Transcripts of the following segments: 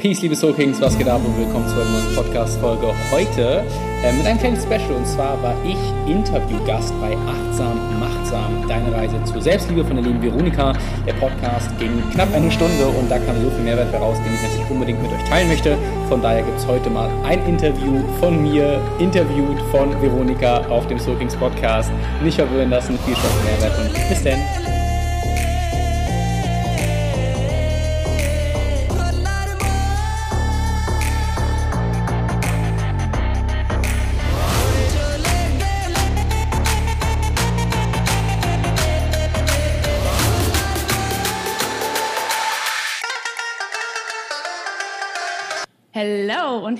Peace, liebe Soul Kings, was geht ab und willkommen zu einer neuen Podcast-Folge. Heute äh, mit einem kleinen Special und zwar war ich Interviewgast bei Achtsam Machtsam, deine Reise zur Selbstliebe von der lieben Veronika. Der Podcast ging knapp eine Stunde und da kam so viel Mehrwert heraus, den ich natürlich unbedingt mit euch teilen möchte. Von daher gibt es heute mal ein Interview von mir, interviewt von Veronika auf dem Soul Kings Podcast. Nicht verwirren lassen, viel Spaß Mehrwert und bis dann.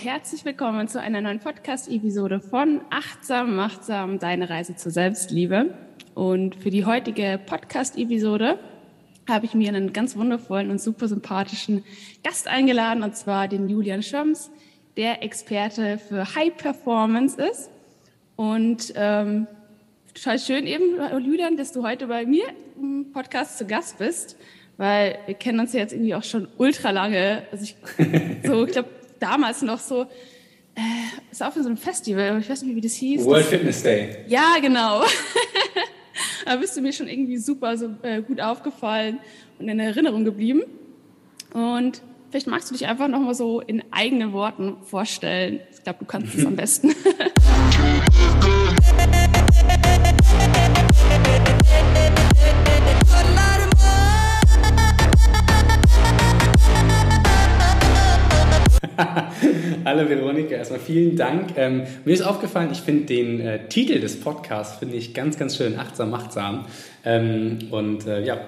Herzlich willkommen zu einer neuen Podcast-Episode von Achtsam, Machtsam, deine Reise zur Selbstliebe. Und für die heutige Podcast-Episode habe ich mir einen ganz wundervollen und super sympathischen Gast eingeladen, und zwar den Julian Schöms, der Experte für High Performance ist. Und ähm, total schön eben, Julian, dass du heute bei mir im Podcast zu Gast bist, weil wir kennen uns ja jetzt irgendwie auch schon ultra lange. Also ich so, ich glaube, damals noch so, äh, ist auch in so einem Festival, ich weiß nicht, wie das hieß. World das, Fitness Day. Ja, genau. da bist du mir schon irgendwie super so äh, gut aufgefallen und in Erinnerung geblieben. Und vielleicht magst du dich einfach nochmal so in eigenen Worten vorstellen. Ich glaube, du kannst es am besten. Hallo Veronika, erstmal vielen Dank. Ähm, mir ist aufgefallen, ich finde den äh, Titel des Podcasts finde ich ganz, ganz schön, achtsam, machtsam. Ähm, und äh, ja,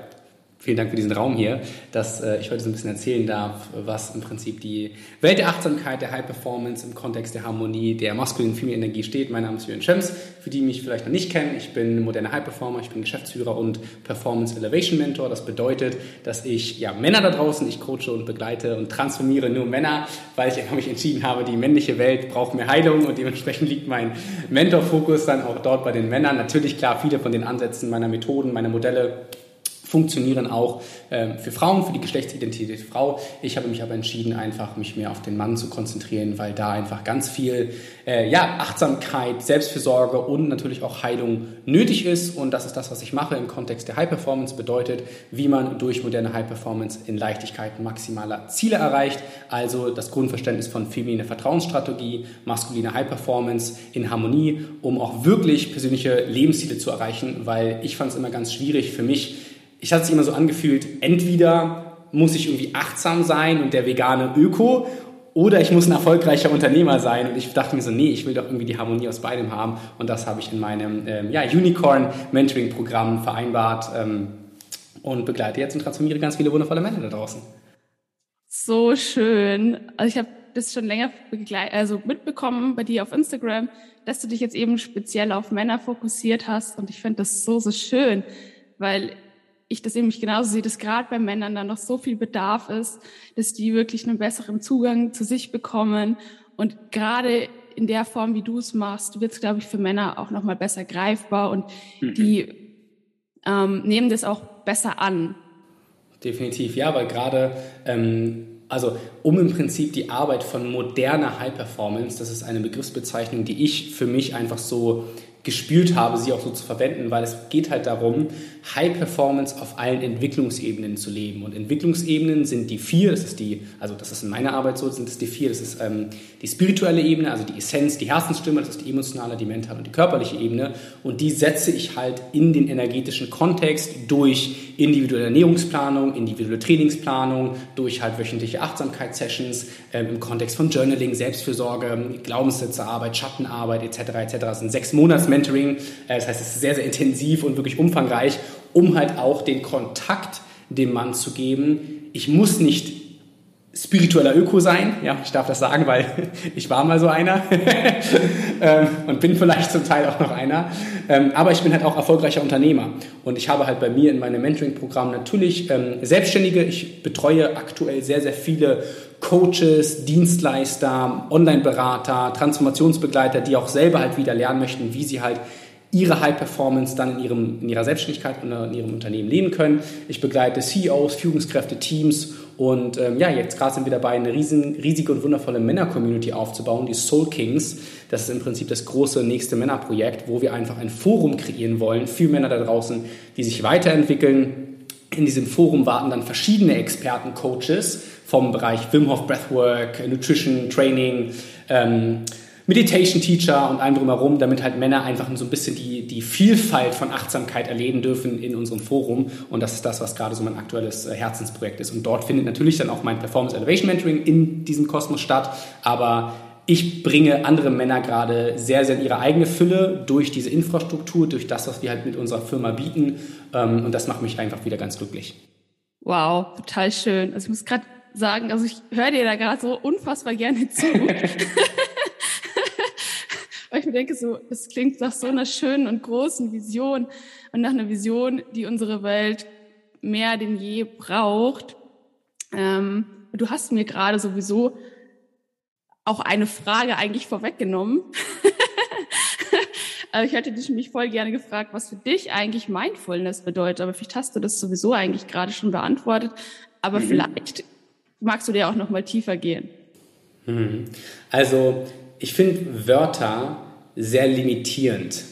Vielen Dank für diesen Raum hier, dass äh, ich heute so ein bisschen erzählen darf, was im Prinzip die Welt der Achtsamkeit, der High Performance im Kontext der Harmonie, der maskulinen Female Energie steht. Mein Name ist Jürgen Schems, für die mich vielleicht noch nicht kennen. Ich bin moderner High Performer, ich bin Geschäftsführer und Performance Elevation Mentor. Das bedeutet, dass ich ja, Männer da draußen, ich coache und begleite und transformiere nur Männer, weil ich mich entschieden habe, die männliche Welt braucht mehr Heilung und dementsprechend liegt mein Mentorfokus dann auch dort bei den Männern. Natürlich klar, viele von den Ansätzen meiner Methoden, meiner Modelle funktionieren auch ähm, für Frauen, für die Geschlechtsidentität Frau. Ich habe mich aber entschieden, einfach mich mehr auf den Mann zu konzentrieren, weil da einfach ganz viel äh, ja, Achtsamkeit, Selbstfürsorge und natürlich auch Heilung nötig ist. Und das ist das, was ich mache im Kontext der High Performance, bedeutet, wie man durch moderne High Performance in Leichtigkeit maximaler Ziele erreicht. Also das Grundverständnis von feminine Vertrauensstrategie, maskuline High Performance in Harmonie, um auch wirklich persönliche Lebensziele zu erreichen, weil ich fand es immer ganz schwierig für mich, ich hatte es immer so angefühlt, entweder muss ich irgendwie achtsam sein und der vegane Öko oder ich muss ein erfolgreicher Unternehmer sein. Und ich dachte mir so, nee, ich will doch irgendwie die Harmonie aus beidem haben. Und das habe ich in meinem ähm, ja, Unicorn-Mentoring-Programm vereinbart ähm, und begleite jetzt und transformiere ganz viele wundervolle Männer da draußen. So schön. Also ich habe das schon länger also mitbekommen bei dir auf Instagram, dass du dich jetzt eben speziell auf Männer fokussiert hast. Und ich finde das so, so schön, weil ich das nämlich genauso sehe, dass gerade bei Männern dann noch so viel Bedarf ist, dass die wirklich einen besseren Zugang zu sich bekommen. Und gerade in der Form, wie du es machst, wird es, glaube ich, für Männer auch nochmal besser greifbar und mhm. die ähm, nehmen das auch besser an. Definitiv, ja, weil gerade ähm, also um im Prinzip die Arbeit von moderner High Performance, das ist eine Begriffsbezeichnung, die ich für mich einfach so gespürt habe, sie auch so zu verwenden, weil es geht halt darum, High Performance auf allen Entwicklungsebenen zu leben. Und Entwicklungsebenen sind die vier, das ist die, also das ist in meiner Arbeit so, sind es die vier, das ist ähm, die spirituelle Ebene, also die Essenz, die Herzensstimme, das ist die emotionale, die mentale und die körperliche Ebene. Und die setze ich halt in den energetischen Kontext durch individuelle Ernährungsplanung, individuelle Trainingsplanung, durch halt wöchentliche Achtsamkeitssessions ähm, im Kontext von Journaling, Selbstfürsorge, Glaubenssätzearbeit, Schattenarbeit etc. etc. Das sind sechs Monats Mentoring, äh, das heißt, es ist sehr, sehr intensiv und wirklich umfangreich um halt auch den Kontakt dem Mann zu geben. Ich muss nicht spiritueller Öko sein, ja, ich darf das sagen, weil ich war mal so einer ähm, und bin vielleicht zum Teil auch noch einer, ähm, aber ich bin halt auch erfolgreicher Unternehmer. Und ich habe halt bei mir in meinem Mentoring-Programm natürlich ähm, Selbstständige, ich betreue aktuell sehr, sehr viele Coaches, Dienstleister, Online-Berater, Transformationsbegleiter, die auch selber halt wieder lernen möchten, wie sie halt ihre High Performance dann in, ihrem, in ihrer Selbstständigkeit und in ihrem Unternehmen leben können. Ich begleite CEOs, Führungskräfte, Teams Und ähm, ja, jetzt gerade sind wir dabei, eine riesen, riesige und wundervolle Männer-Community aufzubauen, die Soul Kings. Das ist im Prinzip das große nächste Männerprojekt, wo wir einfach ein Forum kreieren wollen für Männer da draußen, die sich weiterentwickeln. In diesem Forum warten dann verschiedene Experten, Coaches vom Bereich Wim Hof Breathwork, Nutrition, Training, ähm, Meditation Teacher und allem drumherum, damit halt Männer einfach so ein bisschen die, die Vielfalt von Achtsamkeit erleben dürfen in unserem Forum. Und das ist das, was gerade so mein aktuelles äh, Herzensprojekt ist. Und dort findet natürlich dann auch mein Performance Elevation Mentoring in diesem Kosmos statt. Aber ich bringe andere Männer gerade sehr, sehr in ihre eigene Fülle durch diese Infrastruktur, durch das, was wir halt mit unserer Firma bieten. Ähm, und das macht mich einfach wieder ganz glücklich. Wow, total schön. Also ich muss gerade sagen, also ich höre dir da gerade so unfassbar gerne zu. weil ich mir denke, so, es klingt nach so einer schönen und großen Vision und nach einer Vision, die unsere Welt mehr denn je braucht. Ähm, du hast mir gerade sowieso auch eine Frage eigentlich vorweggenommen. also ich hätte dich mich voll gerne gefragt, was für dich eigentlich Mindfulness bedeutet, aber vielleicht hast du das sowieso eigentlich gerade schon beantwortet. Aber mhm. vielleicht magst du dir auch noch mal tiefer gehen. Mhm. Also ich finde Wörter sehr limitierend.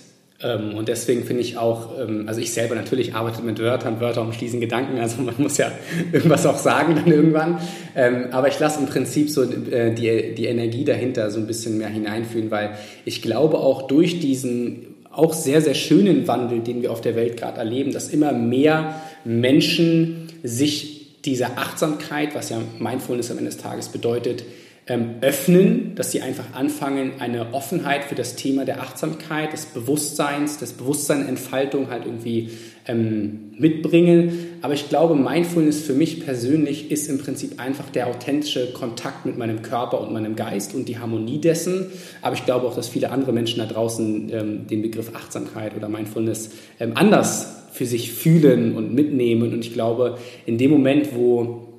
Ähm, und deswegen finde ich auch, ähm, also ich selber natürlich arbeite mit Wörtern, Wörter umschließen Gedanken, also man muss ja irgendwas auch sagen dann irgendwann. Ähm, aber ich lasse im Prinzip so äh, die, die Energie dahinter so ein bisschen mehr hineinfühlen, weil ich glaube auch durch diesen auch sehr, sehr schönen Wandel, den wir auf der Welt gerade erleben, dass immer mehr Menschen sich dieser Achtsamkeit, was ja Mindfulness am Ende des Tages bedeutet, ähm, öffnen, dass sie einfach anfangen, eine Offenheit für das Thema der Achtsamkeit, des Bewusstseins, des Bewusstseinentfaltung halt irgendwie ähm, mitbringen. Aber ich glaube, Mindfulness für mich persönlich ist im Prinzip einfach der authentische Kontakt mit meinem Körper und meinem Geist und die Harmonie dessen. Aber ich glaube auch, dass viele andere Menschen da draußen ähm, den Begriff Achtsamkeit oder Mindfulness ähm, anders für sich fühlen und mitnehmen. Und ich glaube, in dem Moment, wo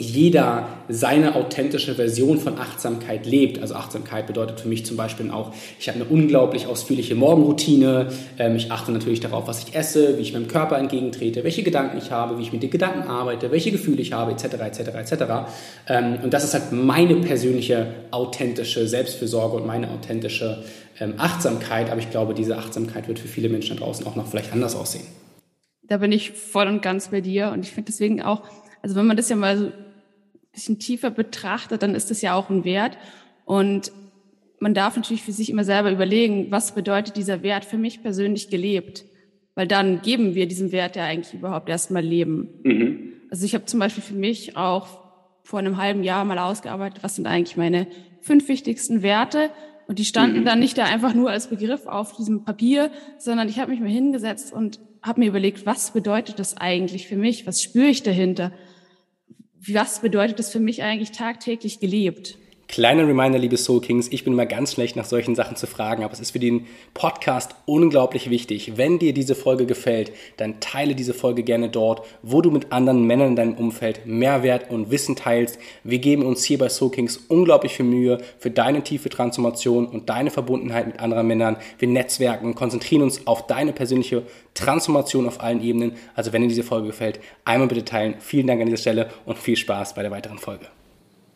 jeder seine authentische Version von Achtsamkeit lebt. Also Achtsamkeit bedeutet für mich zum Beispiel auch, ich habe eine unglaublich ausführliche Morgenroutine. Ähm, ich achte natürlich darauf, was ich esse, wie ich meinem Körper entgegentrete, welche Gedanken ich habe, wie ich mit den Gedanken arbeite, welche Gefühle ich habe, etc., etc., etc. Und das ist halt meine persönliche authentische Selbstfürsorge und meine authentische ähm, Achtsamkeit. Aber ich glaube, diese Achtsamkeit wird für viele Menschen da draußen auch noch vielleicht anders aussehen. Da bin ich voll und ganz bei dir und ich finde deswegen auch, also wenn man das ja mal so bisschen tiefer betrachtet, dann ist das ja auch ein Wert. Und man darf natürlich für sich immer selber überlegen, was bedeutet dieser Wert für mich persönlich gelebt? Weil dann geben wir diesem Wert ja eigentlich überhaupt erstmal Leben. Mhm. Also ich habe zum Beispiel für mich auch vor einem halben Jahr mal ausgearbeitet, was sind eigentlich meine fünf wichtigsten Werte. Und die standen mhm. dann nicht da einfach nur als Begriff auf diesem Papier, sondern ich habe mich mal hingesetzt und habe mir überlegt, was bedeutet das eigentlich für mich? Was spüre ich dahinter? was bedeutet das für mich eigentlich tagtäglich gelebt? Kleiner Reminder, liebe Soul Kings, ich bin immer ganz schlecht nach solchen Sachen zu fragen, aber es ist für den Podcast unglaublich wichtig. Wenn dir diese Folge gefällt, dann teile diese Folge gerne dort, wo du mit anderen Männern in deinem Umfeld Mehrwert und Wissen teilst. Wir geben uns hier bei Soul Kings unglaublich viel Mühe für deine tiefe Transformation und deine Verbundenheit mit anderen Männern. Wir netzwerken, konzentrieren uns auf deine persönliche Transformation auf allen Ebenen. Also wenn dir diese Folge gefällt, einmal bitte teilen. Vielen Dank an dieser Stelle und viel Spaß bei der weiteren Folge.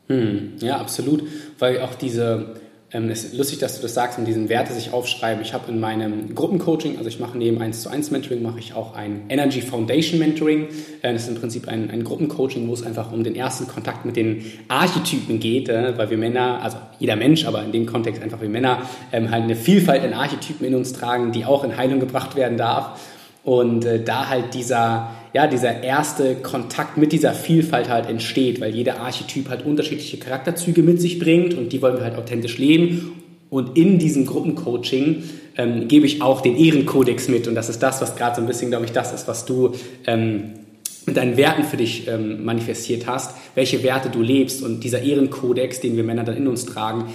Hm, ja, absolut. Weil auch diese, ähm, es ist lustig, dass du das sagst, und diesen Werte sich aufschreiben. Ich habe in meinem Gruppencoaching, also ich mache neben 1 zu 1 Mentoring, mache ich auch ein Energy Foundation Mentoring. Äh, das ist im Prinzip ein, ein Gruppencoaching, wo es einfach um den ersten Kontakt mit den Archetypen geht, äh, weil wir Männer, also jeder Mensch, aber in dem Kontext einfach wir Männer, ähm, halt eine Vielfalt an Archetypen in uns tragen, die auch in Heilung gebracht werden darf. Und äh, da halt dieser, ja, dieser erste Kontakt mit dieser Vielfalt halt entsteht, weil jeder Archetyp halt unterschiedliche Charakterzüge mit sich bringt und die wollen wir halt authentisch leben. Und in diesem Gruppencoaching ähm, gebe ich auch den Ehrenkodex mit und das ist das, was gerade so ein bisschen, glaube ich, das ist, was du ähm, mit deinen Werten für dich ähm, manifestiert hast, welche Werte du lebst und dieser Ehrenkodex, den wir Männer dann in uns tragen,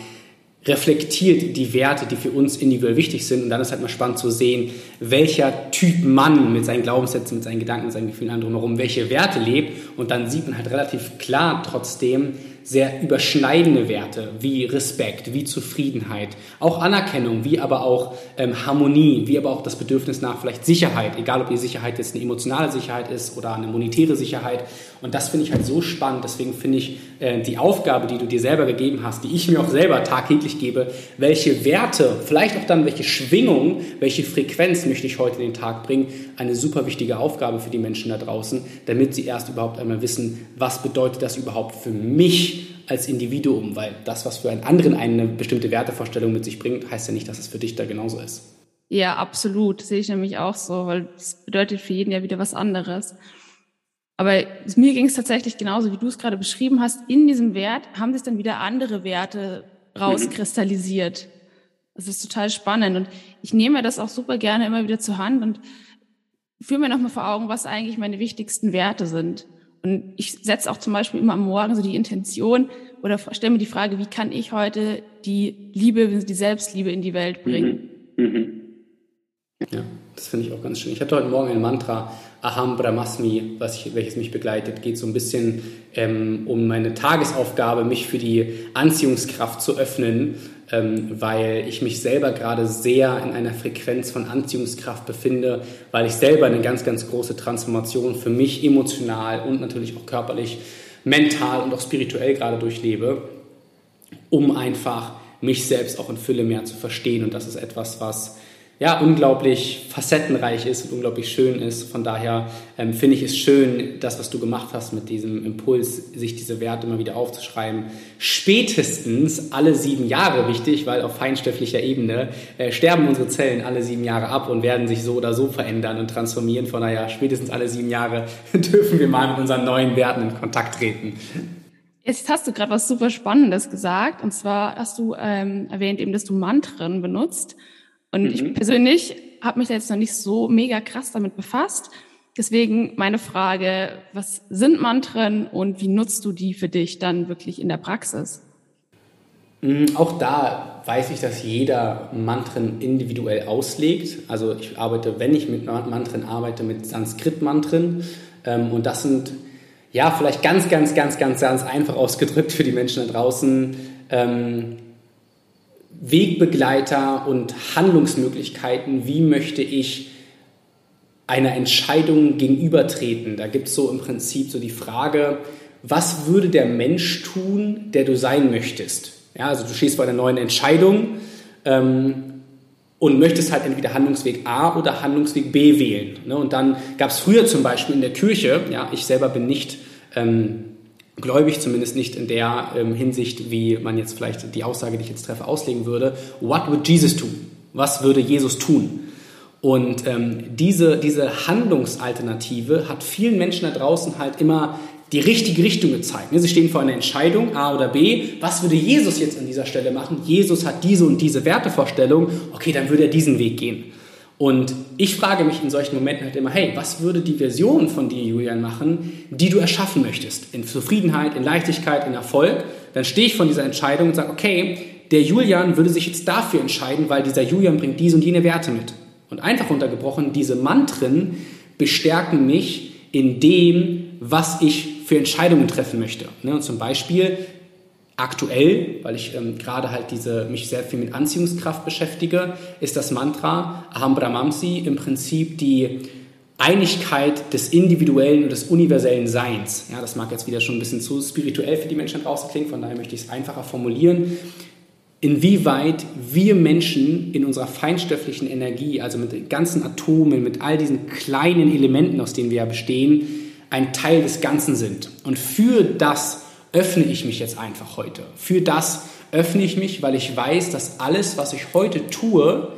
reflektiert die Werte, die für uns individuell wichtig sind. Und dann ist halt mal spannend zu sehen, welcher Typ Mann mit seinen Glaubenssätzen, mit seinen Gedanken, mit seinen Gefühlen drumherum, welche Werte lebt. Und dann sieht man halt relativ klar trotzdem sehr überschneidende Werte wie Respekt, wie Zufriedenheit, auch Anerkennung, wie aber auch ähm, Harmonie, wie aber auch das Bedürfnis nach vielleicht Sicherheit, egal ob die Sicherheit jetzt eine emotionale Sicherheit ist oder eine monetäre Sicherheit Und das finde ich halt so spannend. Deswegen finde ich äh, die Aufgabe, die du dir selber gegeben hast, die ich mir auch selber tagtäglich gebe, welche Werte, vielleicht auch dann welche Schwingung, welche Frequenz möchte ich heute in den Tag bringen, eine super wichtige Aufgabe für die Menschen da draußen, damit sie erst überhaupt einmal wissen, was bedeutet das überhaupt für mich als Individuum, weil das, was für einen anderen eine bestimmte Wertevorstellung mit sich bringt, heißt ja nicht, dass es für dich da genauso ist. Ja, absolut. Sehe ich nämlich auch so, weil es bedeutet für jeden ja wieder was anderes. Aber mir ging es tatsächlich genauso, wie du es gerade beschrieben hast. In diesem Wert haben sich dann wieder andere Werte rauskristallisiert. Das ist total spannend. Und ich nehme das auch super gerne immer wieder zur Hand und führe mir nochmal vor Augen, was eigentlich meine wichtigsten Werte sind. Und ich setze auch zum Beispiel immer am Morgen so die Intention oder stelle mir die Frage, wie kann ich heute die Liebe, die Selbstliebe in die Welt bringen? Mhm. Mhm. Ja, das finde ich auch ganz schön. Ich hatte heute Morgen ein Mantra, Aham Brahmasmi, was ich, welches mich begleitet. Geht so ein bisschen ähm, um meine Tagesaufgabe, mich für die Anziehungskraft zu öffnen, ähm, weil ich mich selber gerade sehr in einer Frequenz von Anziehungskraft befinde, weil ich selber eine ganz, ganz große Transformation für mich emotional und natürlich auch körperlich, mental und auch spirituell gerade durchlebe, um einfach mich selbst auch in Fülle mehr zu verstehen. Und das ist etwas, was ja, unglaublich facettenreich ist und unglaublich schön ist. Von daher ähm, finde ich es schön, das, was du gemacht hast mit diesem Impuls, sich diese Werte immer wieder aufzuschreiben. Spätestens alle sieben Jahre wichtig, weil auf feinstofflicher Ebene äh, sterben unsere Zellen alle sieben Jahre ab und werden sich so oder so verändern und transformieren. Von daher, spätestens alle sieben Jahre dürfen wir mal mit unseren neuen Werten in Kontakt treten. Jetzt hast du gerade was super Spannendes gesagt. Und zwar hast du ähm, erwähnt eben, dass du Mantren benutzt. Und mhm. ich persönlich habe mich da jetzt noch nicht so mega krass damit befasst. Deswegen meine Frage, was sind Mantren und wie nutzt du die für dich dann wirklich in der Praxis? Mm, auch da weiß ich, dass jeder Mantren individuell auslegt. Also ich arbeite, wenn ich mit Mantren arbeite, mit Sanskrit-Mantren. Ähm, und das sind, ja, vielleicht ganz, ganz, ganz, ganz, ganz einfach ausgedrückt für die Menschen da draußen, ähm, Wegbegleiter und Handlungsmöglichkeiten, wie möchte ich einer Entscheidung gegenübertreten. Da gibt es so im Prinzip so die Frage, was würde der Mensch tun, der du sein möchtest? Ja, also du stehst vor einer neuen Entscheidung ähm, und möchtest halt entweder Handlungsweg A oder Handlungsweg B wählen. Ne? Und dann gab es früher zum Beispiel in der Kirche, ja, ich selber bin nicht ähm, gläubig, zumindest nicht in der ähm, Hinsicht, wie man jetzt vielleicht die Aussage, die ich jetzt treffe, auslegen würde. What would Jesus do? Was würde Jesus tun? Und ähm, diese, diese Handlungsalternative hat vielen Menschen da draußen halt immer die richtige Richtung gezeigt. Sie stehen vor einer Entscheidung, A oder B. Was würde Jesus jetzt an dieser Stelle machen? Jesus hat diese und diese Wertevorstellung. Okay, dann würde er diesen Weg gehen. Und ich frage mich in solchen Momenten halt immer, hey, was würde die Version von dir, Julian, machen, die du erschaffen möchtest? In Zufriedenheit, in Leichtigkeit, in Erfolg. Dann stehe ich von dieser Entscheidung und sage, okay, der Julian würde sich jetzt dafür entscheiden, weil dieser Julian bringt diese und jene Werte mit. Und einfach runtergebrochen, diese Mantren bestärken mich in dem, was ich für Entscheidungen treffen möchte. Ne, und zum Beispiel, Aktuell, weil ich ähm, gerade halt diese, mich sehr viel mit Anziehungskraft beschäftige, ist das Mantra Aham Brahmamsi im Prinzip die Einigkeit des individuellen und des universellen Seins. Ja, das mag jetzt wieder schon ein bisschen zu spirituell für die Menschen draußen klingen, von daher möchte ich es einfacher formulieren. Inwieweit wir Menschen in unserer feinstofflichen Energie, also mit den ganzen Atomen, mit all diesen kleinen Elementen, aus denen wir ja bestehen, ein Teil des Ganzen sind. Und für das, öffne ich mich jetzt einfach heute. Für das öffne ich mich, weil ich weiß, dass alles, was ich heute tue,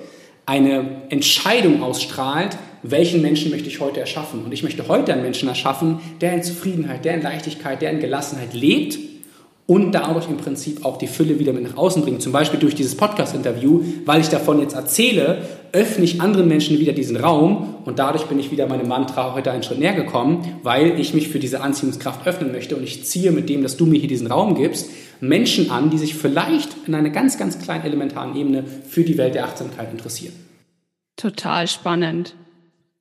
eine Entscheidung ausstrahlt, welchen Menschen möchte ich heute erschaffen. Und ich möchte heute einen Menschen erschaffen, der in Zufriedenheit, der in Leichtigkeit, der in Gelassenheit lebt und dadurch im Prinzip auch die Fülle wieder mit nach außen bringen. Zum Beispiel durch dieses Podcast-Interview, weil ich davon jetzt erzähle, öffne ich anderen Menschen wieder diesen Raum und dadurch bin ich wieder meinem Mantra heute einen Schritt näher gekommen, weil ich mich für diese Anziehungskraft öffnen möchte und ich ziehe mit dem, dass du mir hier diesen Raum gibst, Menschen an, die sich vielleicht in einer ganz, ganz kleinen elementaren Ebene für die Welt der Achtsamkeit interessieren. Total spannend.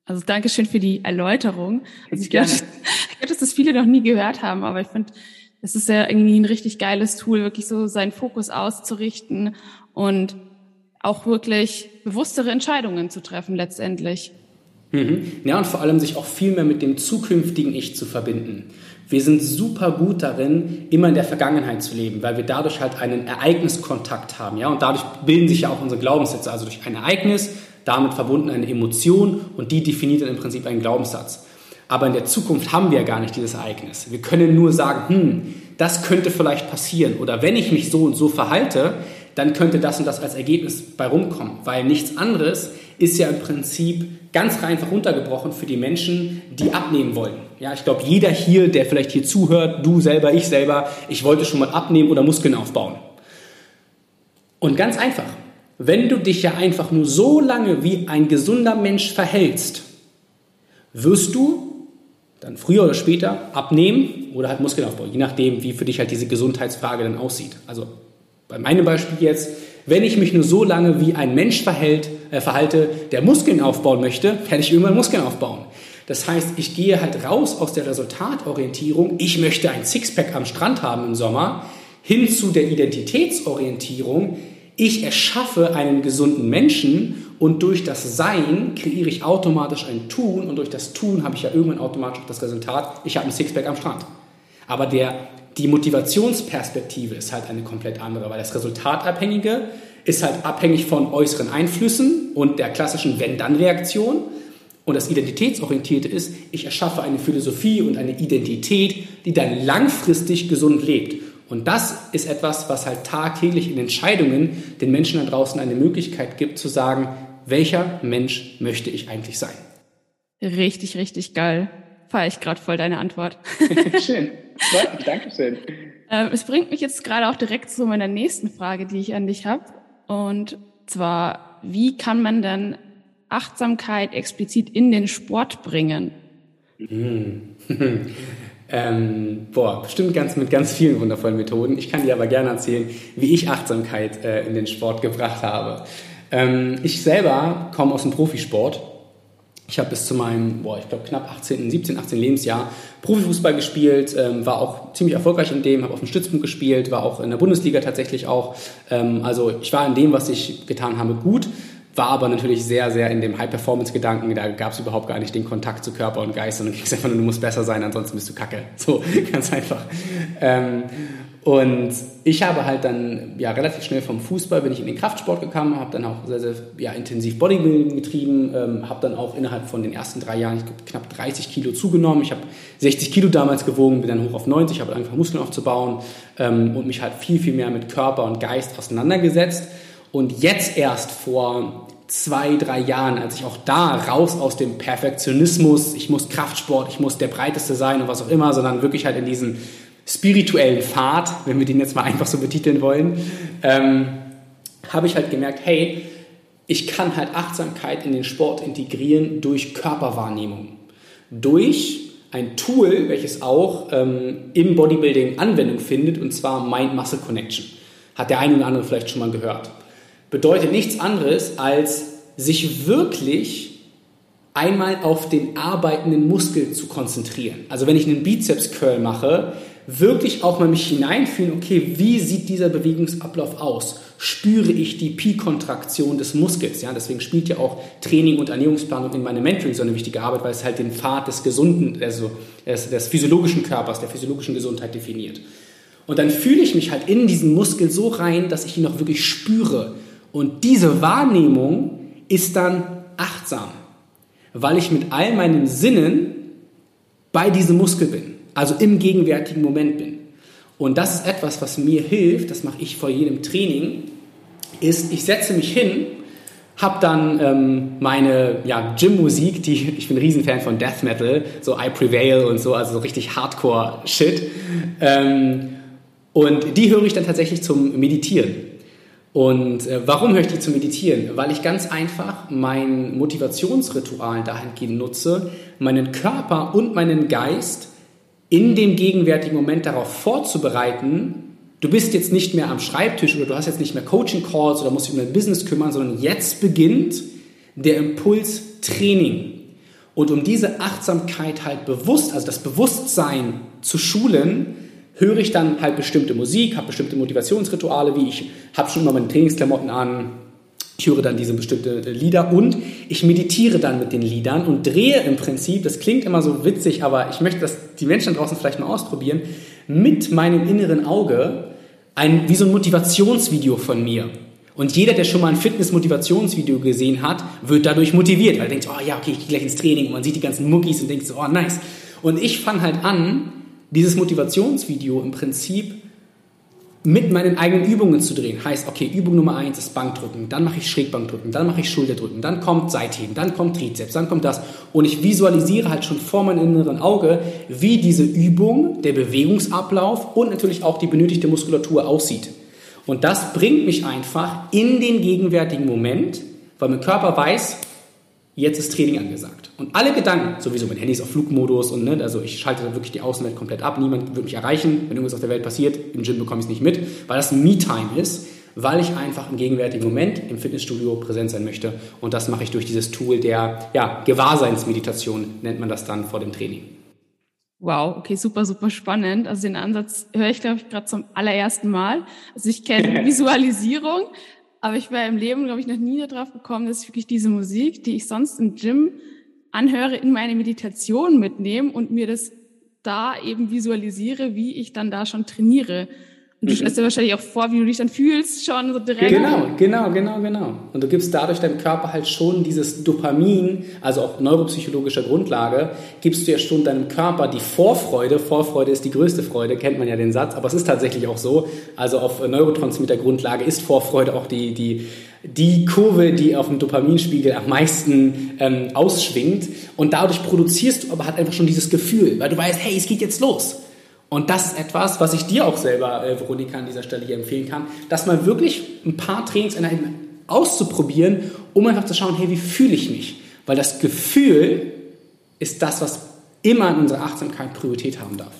Also Dankeschön für die Erläuterung. Also ich glaube, ich glaube, dass das viele noch nie gehört haben, aber ich finde, es ist ja irgendwie ein richtig geiles Tool, wirklich so seinen Fokus auszurichten und auch wirklich bewusstere Entscheidungen zu treffen letztendlich. Mhm. Ja, und vor allem sich auch viel mehr mit dem zukünftigen Ich zu verbinden. Wir sind super gut darin, immer in der Vergangenheit zu leben, weil wir dadurch halt einen Ereigniskontakt haben. Ja? Und dadurch bilden sich ja auch unsere Glaubenssätze. Also durch ein Ereignis, damit verbunden eine Emotion und die definiert dann im Prinzip einen Glaubenssatz. Aber in der Zukunft haben wir ja gar nicht dieses Ereignis. Wir können nur sagen, hm, das könnte vielleicht passieren. Oder wenn ich mich so und so verhalte, dann könnte das und das als Ergebnis bei rumkommen. Weil nichts anderes ist ja im Prinzip ganz einfach runtergebrochen für die Menschen, die abnehmen wollen. Ja, ich glaube, jeder hier, der vielleicht hier zuhört, du selber, ich selber, ich wollte schon mal abnehmen oder Muskeln aufbauen. Und ganz einfach, wenn du dich ja einfach nur so lange wie ein gesunder Mensch verhältst, wirst du dann früher oder später abnehmen oder halt Muskeln aufbauen, je nachdem, wie für dich halt diese Gesundheitsfrage dann aussieht. Also bei meinem Beispiel jetzt, wenn ich mich nur so lange wie ein Mensch verhält, äh, verhalte, der Muskeln aufbauen möchte, werde ich irgendwann Muskeln aufbauen. Das heißt, ich gehe halt raus aus der Resultatorientierung, ich möchte ein Sixpack am Strand haben im Sommer, hin zu der Identitätsorientierung, ich erschaffe einen gesunden Menschen und durch das Sein kreiere ich automatisch ein Tun und durch das Tun habe ich ja irgendwann automatisch das Resultat, ich habe ein Sixpack am Strand. Aber der die Motivationsperspektive ist halt eine komplett andere, weil das Resultatabhängige ist halt abhängig von äußeren Einflüssen und der klassischen Wenn-Dann-Reaktion. Und das Identitätsorientierte ist, ich erschaffe eine Philosophie und eine Identität, die dann langfristig gesund lebt. Und das ist etwas, was halt tagtäglich in Entscheidungen den Menschen da draußen eine Möglichkeit gibt zu sagen, welcher Mensch möchte ich eigentlich sein. Richtig, richtig geil. Feier ich gerade voll deine Antwort. Schön. Dankeschön. Ähm, es bringt mich jetzt gerade auch direkt zu meiner nächsten Frage, die ich an dich habe. Und zwar, wie kann man denn Achtsamkeit explizit in den Sport bringen? Mhm. ähm, boah, bestimmt ganz, mit ganz vielen wundervollen Methoden. Ich kann dir aber gerne erzählen, wie ich Achtsamkeit äh, in den Sport gebracht habe. Ähm, ich selber komme aus dem Profisport ich habe bis zu meinem, boah, ich glaube knapp 18, 17, 18 Lebensjahr Profifußball gespielt, ähm, war auch ziemlich erfolgreich in dem, habe auf dem Stützpunkt gespielt, war auch in der Bundesliga tatsächlich auch. Ähm, also ich war in dem, was ich getan habe, gut, war aber natürlich sehr, sehr in dem High-Performance-Gedanken. Da gab es überhaupt gar nicht den Kontakt zu Körper und Geist, sondern ging es einfach nur, du musst besser sein, ansonsten bist du kacke. So, ganz einfach. Ähm, und ich habe halt dann ja relativ schnell vom Fußball bin ich in den Kraftsport gekommen, habe dann auch sehr, sehr ja, intensiv Bodybuilding getrieben, ähm, habe dann auch innerhalb von den ersten drei Jahren knapp 30 Kilo zugenommen. Ich habe 60 Kilo damals gewogen, bin dann hoch auf 90, habe angefangen Muskeln aufzubauen ähm, und mich halt viel, viel mehr mit Körper und Geist auseinandergesetzt. Und jetzt erst vor zwei, drei Jahren, als ich auch da raus aus dem Perfektionismus, ich muss Kraftsport, ich muss der Breiteste sein und was auch immer, sondern wirklich halt in diesen spirituellen Pfad, wenn wir den jetzt mal einfach so betiteln wollen, ähm, habe ich halt gemerkt, hey, ich kann halt Achtsamkeit in den Sport integrieren durch Körperwahrnehmung. Durch ein Tool, welches auch ähm, im Bodybuilding Anwendung findet, und zwar Mind-Muscle Connection. Hat der eine oder andere vielleicht schon mal gehört. Bedeutet nichts anderes, als sich wirklich einmal auf den arbeitenden Muskel zu konzentrieren. Also wenn ich einen Bizeps-Curl mache, wirklich auch mal mich hineinfühlen, okay, wie sieht dieser Bewegungsablauf aus? Spüre ich die Pi-Kontraktion des Muskels? Ja, deswegen spielt ja auch Training und Ernährungsplanung in meinem Mentoring so eine wichtige Arbeit, weil es halt den Pfad des gesunden, also des, des physiologischen Körpers, der physiologischen Gesundheit definiert. Und dann fühle ich mich halt in diesen Muskel so rein, dass ich ihn auch wirklich spüre. Und diese Wahrnehmung ist dann achtsam, weil ich mit all meinen Sinnen bei diesem Muskel bin also im gegenwärtigen Moment bin. Und das ist etwas, was mir hilft, das mache ich vor jedem Training, ist, ich setze mich hin, habe dann ähm, meine ja, Gym-Musik, die ich bin ein Riesenfan von Death Metal, so I Prevail und so, also so richtig Hardcore-Shit. Ähm, und die höre ich dann tatsächlich zum Meditieren. Und äh, warum höre ich die zum Meditieren? Weil ich ganz einfach mein Motivationsritual dahingehend nutze, meinen Körper und meinen Geist in dem gegenwärtigen Moment darauf vorzubereiten, du bist jetzt nicht mehr am Schreibtisch oder du hast jetzt nicht mehr Coaching-Calls oder musst dich um dein Business kümmern, sondern jetzt beginnt der Impuls Training. Und um diese Achtsamkeit halt bewusst, also das Bewusstsein zu schulen, höre ich dann halt bestimmte Musik, habe bestimmte Motivationsrituale, wie ich habe schon immer meine Trainingsklamotten an, Ich höre dann diese bestimmten Lieder und ich meditiere dann mit den Liedern und drehe im Prinzip, das klingt immer so witzig, aber ich möchte, dass die Menschen draußen vielleicht mal ausprobieren, mit meinem inneren Auge ein, wie so ein Motivationsvideo von mir. Und jeder, der schon mal ein Fitness-Motivationsvideo gesehen hat, wird dadurch motiviert, weil er denkt, oh ja, okay, ich gehe gleich ins Training und man sieht die ganzen Muckis und denkt so, oh nice. Und ich fange halt an, dieses Motivationsvideo im Prinzip mit meinen eigenen Übungen zu drehen. Heißt, okay, Übung Nummer eins ist Bankdrücken, dann mache ich Schrägbankdrücken, dann mache ich Schulterdrücken, dann kommt Seitheben, dann kommt Trizeps, dann kommt das. Und ich visualisiere halt schon vor meinem inneren Auge, wie diese Übung, der Bewegungsablauf und natürlich auch die benötigte Muskulatur aussieht. Und das bringt mich einfach in den gegenwärtigen Moment, weil mein Körper weiß, jetzt ist Training angesagt. Und alle Gedanken, sowieso mein Handy ist auf Flugmodus und ne, also ich schalte dann wirklich die Außenwelt komplett ab. Niemand wird mich erreichen, wenn irgendwas auf der Welt passiert. Im Gym bekomme ich es nicht mit, weil das Me-Time ist, weil ich einfach im gegenwärtigen Moment im Fitnessstudio präsent sein möchte. Und das mache ich durch dieses Tool der ja, Gewahrseinsmeditation, nennt man das dann vor dem Training. Wow, okay, super, super spannend. Also den Ansatz höre ich, glaube ich, gerade zum allerersten Mal. Also ich kenne Visualisierung, aber ich wäre im Leben, glaube ich, noch nie darauf gekommen, dass ich wirklich diese Musik, die ich sonst im Gym anhöre, in meine Meditation mitnehme und mir das da eben visualisiere, wie ich dann da schon trainiere. Und du stellst dir wahrscheinlich auch vor, wie du dich dann fühlst, schon so direkt. Genau, genau, genau, genau. Und du gibst dadurch deinem Körper halt schon dieses Dopamin, also auf neuropsychologischer Grundlage, gibst du ja schon deinem Körper die Vorfreude. Vorfreude ist die größte Freude, kennt man ja den Satz, aber es ist tatsächlich auch so. Also auf Neurotransmitter-Grundlage ist Vorfreude auch die, die, die Kurve, die auf dem Dopaminspiegel am meisten ähm, ausschwingt. Und dadurch produzierst du aber halt einfach schon dieses Gefühl, weil du weißt, hey, es geht jetzt los. Und das ist etwas, was ich dir auch selber, äh, Veronika, an dieser Stelle hier empfehlen kann, dass mal wirklich ein paar Trainingseinheiten auszuprobieren, um einfach zu schauen, hey, wie fühle ich mich? Weil das Gefühl ist das, was immer in unserer Achtsamkeit Priorität haben darf.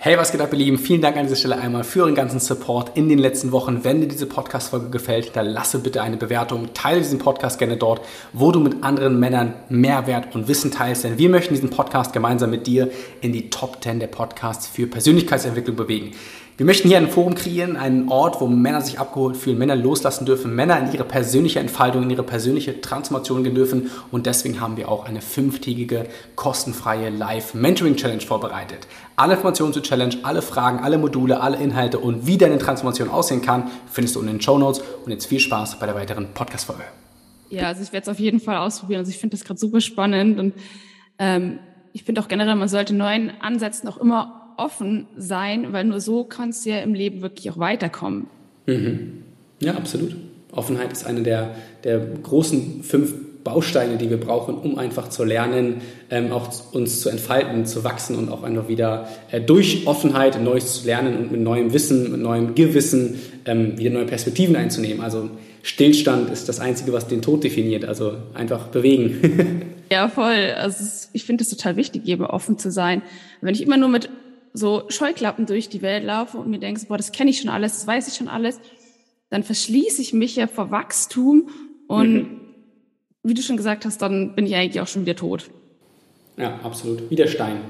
Hey, was geht ab, ihr Lieben? Vielen Dank an dieser Stelle einmal für euren ganzen Support in den letzten Wochen. Wenn dir diese Podcast-Folge gefällt, dann lasse bitte eine Bewertung. Teile diesen Podcast gerne dort, wo du mit anderen Männern Mehrwert und Wissen teilst. Denn wir möchten diesen Podcast gemeinsam mit dir in die Top 10 der Podcasts für Persönlichkeitsentwicklung bewegen. Wir möchten hier ein Forum kreieren, einen Ort, wo Männer sich abgeholt fühlen, Männer loslassen dürfen, Männer in ihre persönliche Entfaltung, in ihre persönliche Transformation gehen dürfen. Und deswegen haben wir auch eine fünftägige kostenfreie Live-Mentoring-Challenge vorbereitet. Alle Informationen zur Challenge, alle Fragen, alle Module, alle Inhalte und wie deine Transformation aussehen kann, findest du in den Show Notes. Und jetzt viel Spaß bei der weiteren Podcast-Folge. Ja, also ich werde es auf jeden Fall ausprobieren. Also ich finde das gerade super spannend und ähm, ich finde auch generell, man sollte neuen Ansätzen auch immer offen sein, weil nur so kannst du ja im Leben wirklich auch weiterkommen. Mhm. Ja, absolut. Offenheit ist eine der, der großen fünf Bausteine, die wir brauchen, um einfach zu lernen, ähm, auch uns zu entfalten, zu wachsen und auch einfach wieder äh, durch Offenheit Neues zu lernen und mit neuem Wissen, mit neuem Gewissen ähm, wieder neue Perspektiven einzunehmen. Also Stillstand ist das Einzige, was den Tod definiert. Also einfach bewegen. ja, voll. Also ich finde es total wichtig, eben offen zu sein. Wenn ich immer nur mit so Scheuklappen durch die Welt laufe und mir denkst, boah, das kenne ich schon alles, das weiß ich schon alles, dann verschließe ich mich ja vor Wachstum und mhm. wie du schon gesagt hast, dann bin ich eigentlich auch schon wieder tot. Ja, absolut. Wie der Stein.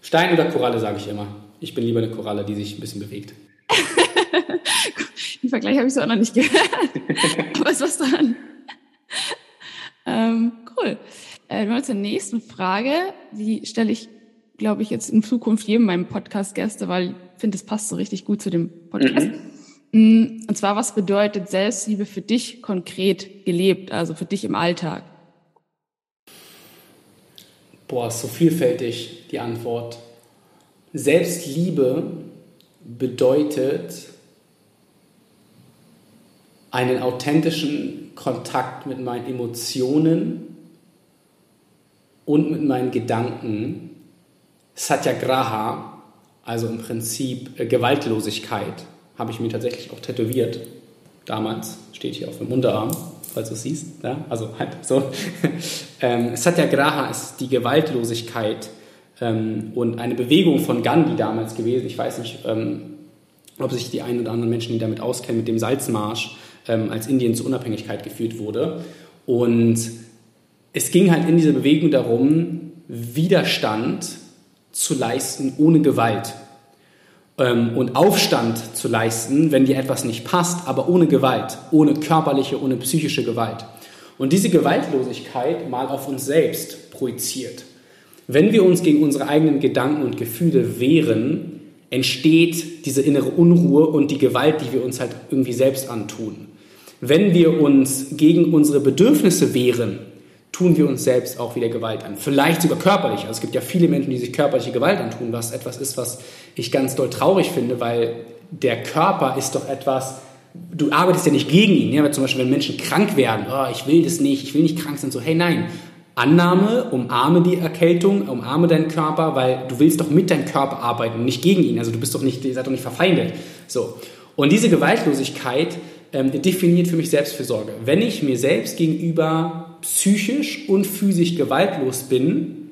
Stein oder Koralle, sage ich immer. Ich bin lieber eine Koralle, die sich ein bisschen bewegt. Den Vergleich habe ich so auch noch nicht gehört. Aber es was dran. Ähm, cool. Äh, wir zur nächsten Frage. Die stelle ich glaube ich, jetzt in Zukunft jedem meinem Podcast-Gäste, weil ich finde, es passt so richtig gut zu dem Podcast. Mhm. Und zwar, was bedeutet Selbstliebe für dich konkret gelebt, also für dich im Alltag? Boah, ist so vielfältig die Antwort. Selbstliebe bedeutet einen authentischen Kontakt mit meinen Emotionen und mit meinen Gedanken Satyagraha, also im Prinzip äh, Gewaltlosigkeit, habe ich mir tatsächlich auch tätowiert. Damals steht hier auf dem Unterarm, falls du es siehst. Ja? Also halt so. ähm, Satyagraha ist die Gewaltlosigkeit ähm, und eine Bewegung von Gandhi damals gewesen. Ich weiß nicht, ähm, ob sich die einen oder anderen Menschen, die damit auskennen, mit dem Salzmarsch, ähm, als Indien zur Unabhängigkeit geführt wurde. Und es ging halt in dieser Bewegung darum, Widerstand zu leisten ohne Gewalt. ähm, und Aufstand zu leisten, wenn dir etwas nicht passt, aber ohne Gewalt, ohne körperliche, ohne psychische Gewalt. Und diese Gewaltlosigkeit mal auf uns selbst projiziert. Wenn wir uns gegen unsere eigenen Gedanken und Gefühle wehren, entsteht diese innere Unruhe und die Gewalt, die wir uns halt irgendwie selbst antun. Wenn wir uns gegen unsere Bedürfnisse wehren, tun wir uns selbst auch wieder Gewalt an. Vielleicht sogar körperlich. Also es gibt ja viele Menschen, die sich körperliche Gewalt antun, was etwas ist, was ich ganz doll traurig finde, weil der Körper ist doch etwas, du arbeitest ja nicht gegen ihn. Ja? Zum Beispiel, wenn Menschen krank werden, oh, ich will das nicht, ich will nicht krank sein, so, hey, nein, Annahme, umarme die Erkältung, umarme deinen Körper, weil du willst doch mit deinem Körper arbeiten und nicht gegen ihn. Also du bist doch nicht, ihr seid doch nicht verfeindet. So. Und diese Gewaltlosigkeit ähm, definiert für mich Selbstfürsorge. Wenn ich mir selbst gegenüber psychisch und physisch gewaltlos bin,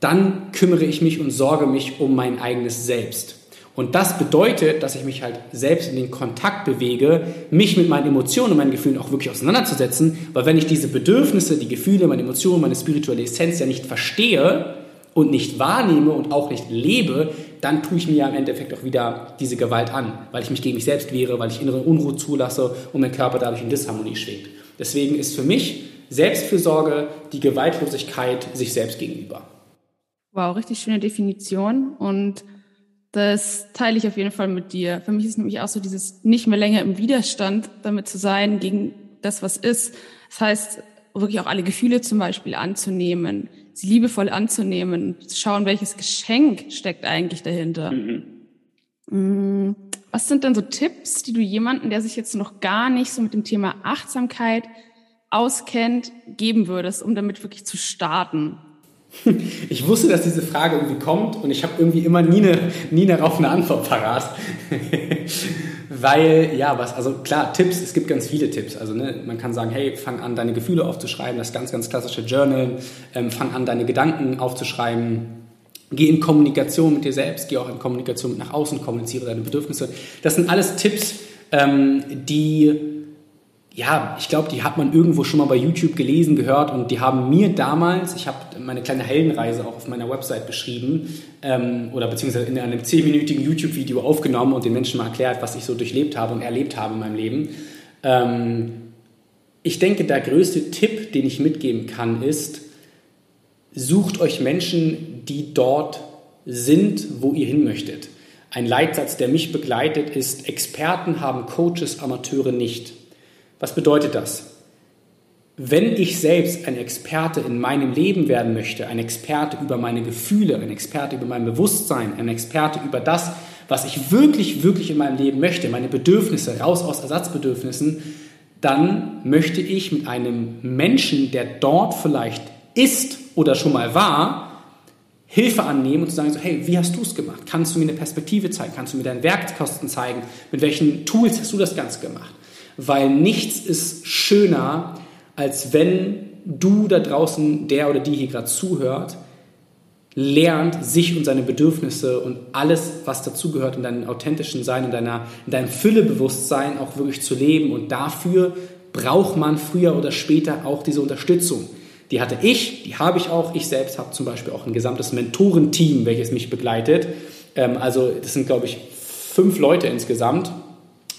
dann kümmere ich mich und sorge mich um mein eigenes Selbst. Und das bedeutet, dass ich mich halt selbst in den Kontakt bewege, mich mit meinen Emotionen und meinen Gefühlen auch wirklich auseinanderzusetzen, weil wenn ich diese Bedürfnisse, die Gefühle, meine Emotionen, meine spirituelle Essenz ja nicht verstehe und nicht wahrnehme und auch nicht lebe, dann tue ich mir ja im Endeffekt auch wieder diese Gewalt an, weil ich mich gegen mich selbst wehre, weil ich innere Unruhe zulasse und mein Körper dadurch in Disharmonie schwebt. Deswegen ist für mich Selbstfürsorge die Gewaltlosigkeit sich selbst gegenüber. Wow, richtig schöne Definition und das teile ich auf jeden Fall mit dir. Für mich ist nämlich auch so dieses nicht mehr länger im Widerstand damit zu sein gegen das, was ist. Das heißt, wirklich auch alle Gefühle zum Beispiel anzunehmen, sie liebevoll anzunehmen, zu schauen, welches Geschenk steckt eigentlich dahinter. Mhm. Was sind denn so Tipps, die du jemanden, der sich jetzt noch gar nicht so mit dem Thema Achtsamkeit auskennt, geben würdest, um damit wirklich zu starten? Ich wusste, dass diese Frage irgendwie kommt und ich habe irgendwie immer nie, eine, nie darauf eine Antwort parat. Weil, ja, was, also klar, Tipps, es gibt ganz viele Tipps. Also ne, man kann sagen, hey, fang an, deine Gefühle aufzuschreiben, das ganz, ganz klassische Journal. Ähm, fang an, deine Gedanken aufzuschreiben. Geh in Kommunikation mit dir selbst, geh auch in Kommunikation mit nach außen, kommuniziere deine Bedürfnisse. Das sind alles Tipps, ähm, die ja, ich glaube, die hat man irgendwo schon mal bei YouTube gelesen, gehört und die haben mir damals, ich habe meine kleine Heldenreise auch auf meiner Website beschrieben ähm, oder beziehungsweise in einem zehnminütigen YouTube-Video aufgenommen und den Menschen mal erklärt, was ich so durchlebt habe und erlebt habe in meinem Leben. Ähm, ich denke, der größte Tipp, den ich mitgeben kann, ist, sucht euch Menschen, die dort sind, wo ihr hin möchtet. Ein Leitsatz, der mich begleitet, ist, Experten haben Coaches, Amateure nicht. Was bedeutet das? Wenn ich selbst ein Experte in meinem Leben werden möchte, ein Experte über meine Gefühle, ein Experte über mein Bewusstsein, ein Experte über das, was ich wirklich, wirklich in meinem Leben möchte, meine Bedürfnisse, raus aus Ersatzbedürfnissen, dann möchte ich mit einem Menschen, der dort vielleicht ist oder schon mal war, Hilfe annehmen und zu sagen, so, hey, wie hast du es gemacht? Kannst du mir eine Perspektive zeigen? Kannst du mir deine Werkkosten zeigen? Mit welchen Tools hast du das Ganze gemacht? weil nichts ist schöner, als wenn du da draußen, der oder die hier gerade zuhört, lernt, sich und seine Bedürfnisse und alles, was dazugehört, in deinem authentischen Sein, in, deiner, in deinem Füllebewusstsein auch wirklich zu leben. Und dafür braucht man früher oder später auch diese Unterstützung. Die hatte ich, die habe ich auch. Ich selbst habe zum Beispiel auch ein gesamtes Mentorenteam, welches mich begleitet. Ähm, also das sind, glaube ich, fünf Leute insgesamt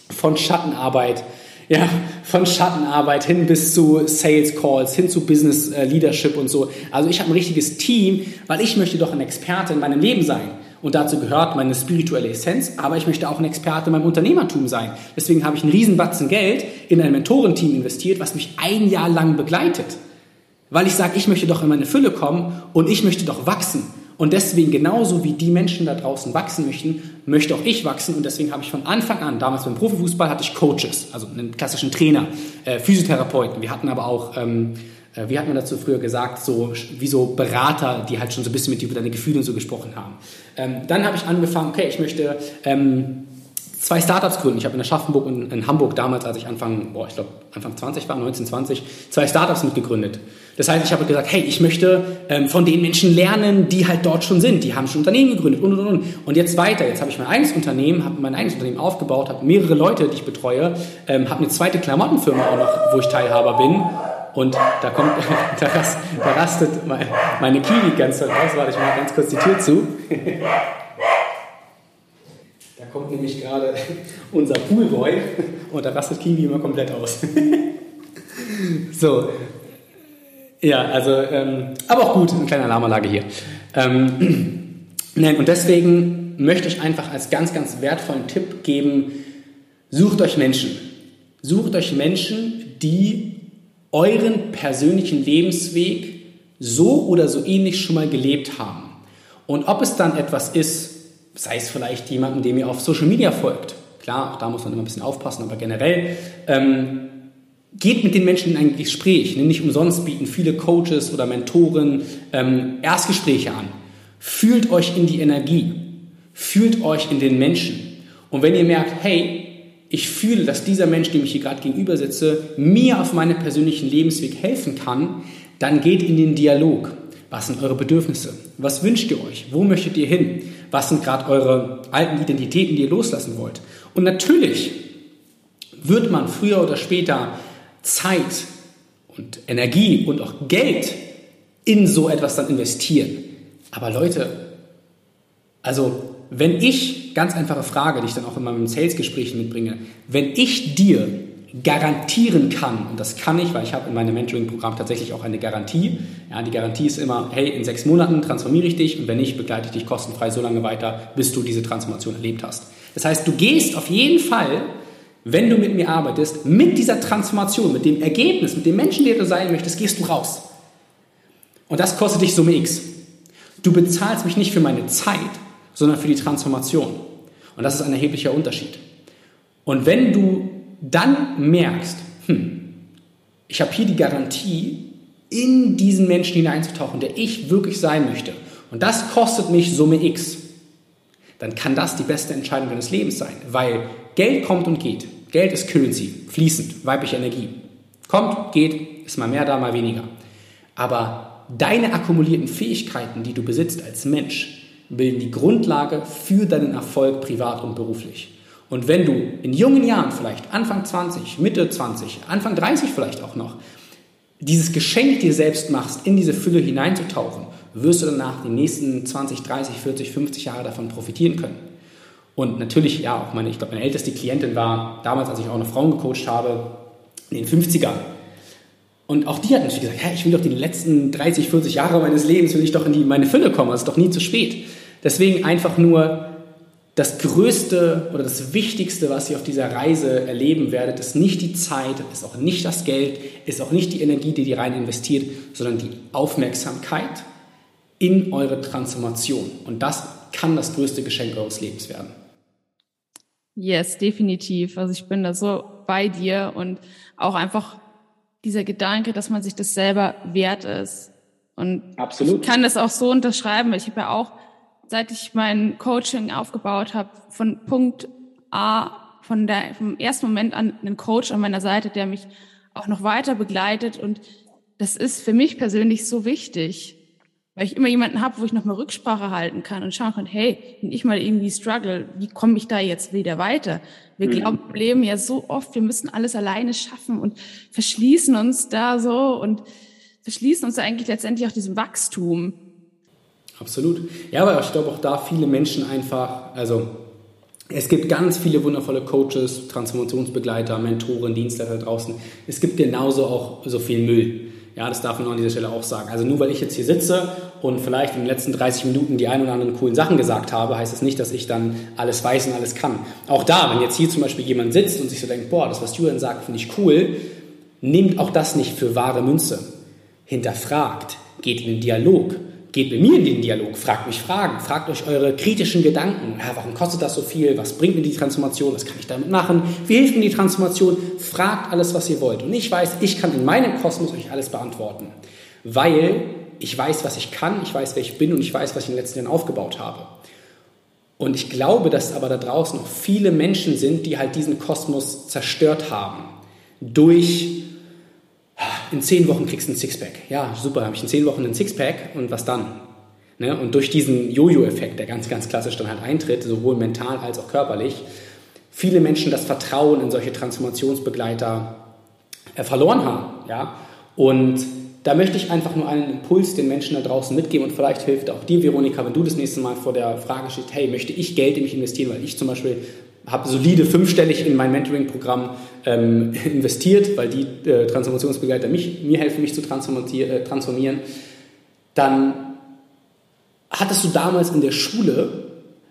von Schattenarbeit ja, von Schattenarbeit hin bis zu Sales Calls, hin zu Business äh, Leadership und so. Also ich habe ein richtiges Team, weil ich möchte doch ein Experte in meinem Leben sein. Und dazu gehört meine spirituelle Essenz, aber ich möchte auch ein Experte in meinem Unternehmertum sein. Deswegen habe ich einen Riesenbatzen Geld in ein Mentorenteam investiert, was mich ein Jahr lang begleitet. Weil ich sage, ich möchte doch in meine Fülle kommen und ich möchte doch wachsen. Und deswegen, genauso wie die Menschen da draußen wachsen möchten, möchte auch ich wachsen. Und deswegen habe ich von Anfang an, damals beim Profifußball, hatte ich Coaches, also einen klassischen Trainer, äh, Physiotherapeuten. Wir hatten aber auch, ähm, äh, wie hat man dazu früher gesagt, so wie so Berater, die halt schon so ein bisschen mit dir über deine Gefühle und so gesprochen haben. Ähm, dann habe ich angefangen, okay, ich möchte ähm, zwei Startups gründen. Ich habe in Aschaffenburg und in Hamburg damals, als ich Anfang, boah, ich glaube Anfang 20 war, 1920, zwei Startups mitgegründet. Das heißt, ich habe gesagt, hey, ich möchte ähm, von den Menschen lernen, die halt dort schon sind. Die haben schon Unternehmen gegründet und und und. Und jetzt weiter. Jetzt habe ich mein eigenes Unternehmen, habe mein eigenes Unternehmen aufgebaut, habe mehrere Leute, die ich betreue, ähm, habe eine zweite Klamottenfirma auch noch, wo ich Teilhaber bin. Und da kommt, da, rast, da rastet meine Kiwi ganz raus. Warte, ich mache ganz kurz die Tür zu. Da kommt nämlich gerade unser Poolboy und da rastet Kiwi immer komplett aus. so. Ja, also, ähm, aber auch gut, eine kleine Alarmanlage hier. Ähm, nein, und deswegen möchte ich einfach als ganz, ganz wertvollen Tipp geben, sucht euch Menschen. Sucht euch Menschen, die euren persönlichen Lebensweg so oder so ähnlich schon mal gelebt haben. Und ob es dann etwas ist, sei es vielleicht jemandem, dem ihr auf Social Media folgt. Klar, auch da muss man immer ein bisschen aufpassen, aber generell ähm, geht mit den Menschen in ein Gespräch. Nicht umsonst bieten viele Coaches oder Mentoren ähm, Erstgespräche an. Fühlt euch in die Energie, fühlt euch in den Menschen. Und wenn ihr merkt, hey, ich fühle, dass dieser Mensch, dem ich hier gerade gegenüber sitze, mir auf meinem persönlichen Lebensweg helfen kann, dann geht in den Dialog. Was sind eure Bedürfnisse? Was wünscht ihr euch? Wo möchtet ihr hin? Was sind gerade eure alten Identitäten, die ihr loslassen wollt? Und natürlich wird man früher oder später Zeit und Energie und auch Geld in so etwas dann investieren. Aber Leute, also wenn ich, ganz einfache Frage, die ich dann auch in meinem Sales-Gespräch mitbringe, wenn ich dir garantieren kann, und das kann ich, weil ich habe in meinem Mentoring-Programm tatsächlich auch eine Garantie. Ja, die Garantie ist immer, hey, in sechs Monaten transformiere ich dich und wenn nicht, begleite ich dich kostenfrei so lange weiter, bis du diese Transformation erlebt hast. Das heißt, du gehst auf jeden Fall, wenn du mit mir arbeitest, mit dieser Transformation, mit dem Ergebnis, mit dem Menschen, der du sein möchtest, gehst du raus. Und das kostet dich Summe X. Du bezahlst mich nicht für meine Zeit, sondern für die Transformation. Und das ist ein erheblicher Unterschied. Und wenn du dann merkst, hm, ich habe hier die Garantie, in diesen Menschen hineinzutauchen, der ich wirklich sein möchte, und das kostet mich Summe X, dann kann das die beste Entscheidung deines Lebens sein, weil Geld kommt und geht. Geld ist Currency, fließend, weibliche Energie. Kommt, geht, ist mal mehr da, mal weniger. Aber deine akkumulierten Fähigkeiten, die du besitzt als Mensch, bilden die Grundlage für deinen Erfolg privat und beruflich. Und wenn du in jungen Jahren, vielleicht Anfang 20, Mitte 20, Anfang 30 vielleicht auch noch, dieses Geschenk dir selbst machst, in diese Fülle hineinzutauchen, wirst du danach die nächsten 20, 30, 40, 50 Jahre davon profitieren können. Und natürlich, ja, auch meine, ich glaube, meine älteste Klientin war damals, als ich auch eine Frauen gecoacht habe, in den 50ern. Und auch die hat natürlich gesagt, hey, ich will doch die letzten 30, 40 Jahre meines Lebens, will ich doch in die, meine Fülle kommen, es ist doch nie zu spät. Deswegen einfach nur das Größte oder das Wichtigste, was ihr auf dieser Reise erleben werdet, ist nicht die Zeit, ist auch nicht das Geld, ist auch nicht die Energie, die ihr rein investiert, sondern die Aufmerksamkeit in eure Transformation. Und das kann das größte Geschenk eures Lebens werden. Yes, definitiv. Also ich bin da so bei dir und auch einfach dieser Gedanke, dass man sich das selber wert ist. Und Absolut. ich kann das auch so unterschreiben, ich habe ja auch seit ich mein Coaching aufgebaut habe, von Punkt A, von der, vom ersten Moment an einen Coach an meiner Seite, der mich auch noch weiter begleitet. Und das ist für mich persönlich so wichtig, weil ich immer jemanden habe, wo ich noch mal Rücksprache halten kann und schauen kann, hey, wenn ich mal irgendwie struggle, wie komme ich da jetzt wieder weiter? Wir mhm. glauben, wir leben ja so oft, wir müssen alles alleine schaffen und verschließen uns da so und verschließen uns eigentlich letztendlich auch diesem Wachstum. Absolut. Ja, aber ich glaube auch da viele Menschen einfach, also es gibt ganz viele wundervolle Coaches, Transformationsbegleiter, Mentoren, Dienstleister draußen. Es gibt genauso auch so viel Müll. Ja, das darf man an dieser Stelle auch sagen. Also nur weil ich jetzt hier sitze und vielleicht in den letzten 30 Minuten die ein oder anderen coolen Sachen gesagt habe, heißt das nicht, dass ich dann alles weiß und alles kann. Auch da, wenn jetzt hier zum Beispiel jemand sitzt und sich so denkt, boah, das, was Julian sagt, finde ich cool, nehmt auch das nicht für wahre Münze. Hinterfragt, geht in den Dialog, Geht mit mir in den Dialog, fragt mich Fragen, fragt euch eure kritischen Gedanken. Ja, warum kostet das so viel? Was bringt mir die Transformation? Was kann ich damit machen? Wie hilft mir die Transformation? Fragt alles, was ihr wollt. Und ich weiß, ich kann in meinem Kosmos euch alles beantworten. Weil ich weiß, was ich kann, ich weiß, wer ich bin und ich weiß, was ich in den letzten Jahren aufgebaut habe. Und ich glaube, dass aber da draußen noch viele Menschen sind, die halt diesen Kosmos zerstört haben. Durch in zehn Wochen kriegst du ein Sixpack. Ja, super, habe ich in zehn Wochen ein Sixpack und was dann? Ne? Und durch diesen Jojo-Effekt, der ganz, ganz klassisch dann halt eintritt, sowohl mental als auch körperlich, viele Menschen das Vertrauen in solche Transformationsbegleiter äh, verloren haben. Ja? Und da möchte ich einfach nur einen Impuls den Menschen da draußen mitgeben und vielleicht hilft auch dir, Veronika, wenn du das nächste Mal vor der Frage stehst, hey, möchte ich Geld in mich investieren, weil ich zum Beispiel habe solide fünfstellig in mein Mentoring-Programm ähm, investiert, weil die äh, Transformationsbegleiter mich, mir helfen, mich zu äh, transformieren, dann hattest du damals in der Schule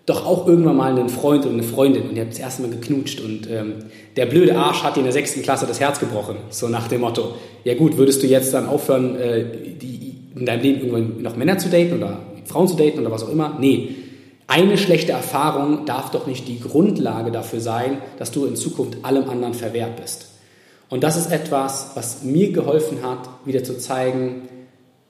doch auch irgendwann mal einen Freund oder eine Freundin und ihr habt das erste Mal geknutscht und ähm, der blöde Arsch hat dir in der sechsten Klasse das Herz gebrochen, so nach dem Motto, ja gut, würdest du jetzt dann aufhören, äh, die, in deinem Leben irgendwann noch Männer zu daten oder Frauen zu daten oder was auch immer? Nee, eine schlechte Erfahrung darf doch nicht die Grundlage dafür sein, dass du in Zukunft allem anderen verwehrt bist. Und das ist etwas, was mir geholfen hat, wieder zu zeigen,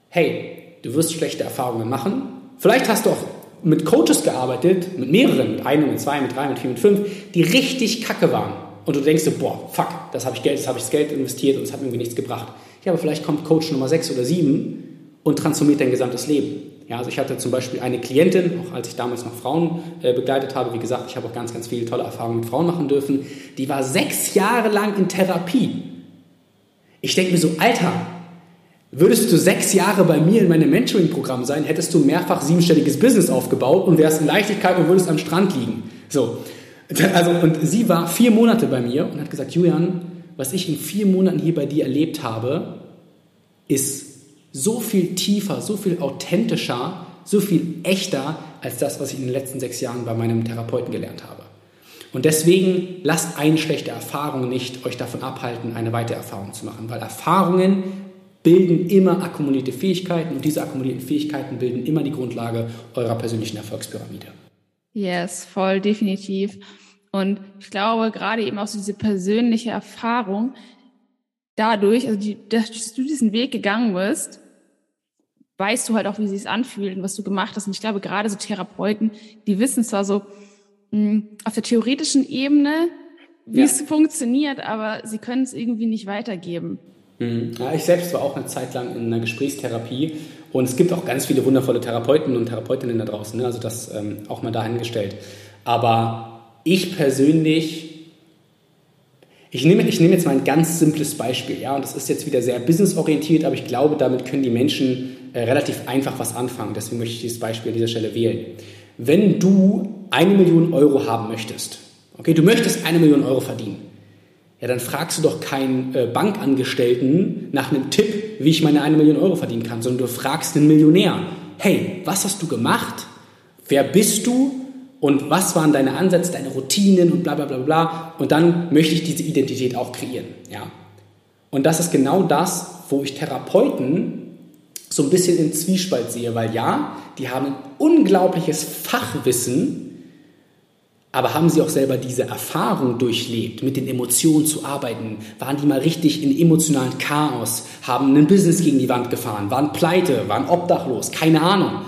hey, du wirst schlechte Erfahrungen machen. Vielleicht hast du auch mit Coaches gearbeitet, mit mehreren, mit einem, mit zwei, mit drei, mit vier, mit fünf, die richtig kacke waren. Und du denkst dir, boah, fuck, das habe ich Geld, das habe ich das Geld investiert und es hat mir nichts gebracht. Ja, aber vielleicht kommt Coach Nummer sechs oder sieben und transformiert dein gesamtes Leben. Ja, also ich hatte zum Beispiel eine Klientin, auch als ich damals noch Frauen äh, begleitet habe, wie gesagt, ich habe auch ganz, ganz viele tolle Erfahrungen mit Frauen machen dürfen, die war sechs Jahre lang in Therapie. Ich denke mir so, Alter, Würdest du sechs Jahre bei mir in meinem Mentoring-Programm sein, hättest du mehrfach siebenstelliges Business aufgebaut und wärst in Leichtigkeit und würdest am Strand liegen. So. Also, und sie war vier Monate bei mir und hat gesagt, Julian, was ich in vier Monaten hier bei dir erlebt habe, ist so viel tiefer, so viel authentischer, so viel echter als das, was ich in den letzten sechs Jahren bei meinem Therapeuten gelernt habe. Und deswegen lasst eine schlechte Erfahrung nicht euch davon abhalten, eine weitere Erfahrung zu machen, weil Erfahrungen bilden immer akkumulierte Fähigkeiten und diese akkumulierten Fähigkeiten bilden immer die Grundlage eurer persönlichen Erfolgspyramide. Yes, voll definitiv. Und ich glaube, gerade eben auch so diese persönliche Erfahrung, dadurch, also die, dass du diesen Weg gegangen bist, weißt du halt auch, wie sie es anfühlt und was du gemacht hast. Und ich glaube, gerade so Therapeuten, die wissen zwar so mh, hm, auf der theoretischen Ebene, wie ja. es funktioniert, aber sie können es irgendwie nicht weitergeben. Mhm. Ja, ich selbst war auch eine Zeit lang in einer Gesprächstherapie und es gibt auch ganz viele wundervolle Therapeuten und Therapeutinnen da draußen, ne? also das ähm, auch mal dahingestellt. Aber ich persönlich, ich nehme, ich nehme jetzt mal ein ganz simples Beispiel, ja, und das ist jetzt wieder sehr businessorientiert, aber ich glaube, damit können die Menschen äh, relativ einfach was anfangen. Deswegen möchte ich dieses Beispiel an dieser Stelle wählen. Wenn du eine Million Euro haben möchtest, okay, du möchtest eine Million Euro verdienen, ja, dann fragst du doch keinen äh, Bankangestellten nach einem Tipp, wie ich meine eine Million Euro verdienen kann, sondern du fragst einen Millionär, hey, was hast du gemacht? Wer bist du? Und was waren deine Ansätze, deine Routinen und bla bla bla bla. Und dann möchte ich diese Identität auch kreieren. Ja. Und das ist genau das, wo ich Therapeuten so ein bisschen in Zwiespalt sehe, weil ja, die haben ein unglaubliches Fachwissen, aber haben Sie auch selber diese Erfahrung durchlebt, mit den Emotionen zu arbeiten? Waren die mal richtig in emotionalen Chaos? Haben ein Business gegen die Wand gefahren? Waren pleite? Waren obdachlos? Keine Ahnung.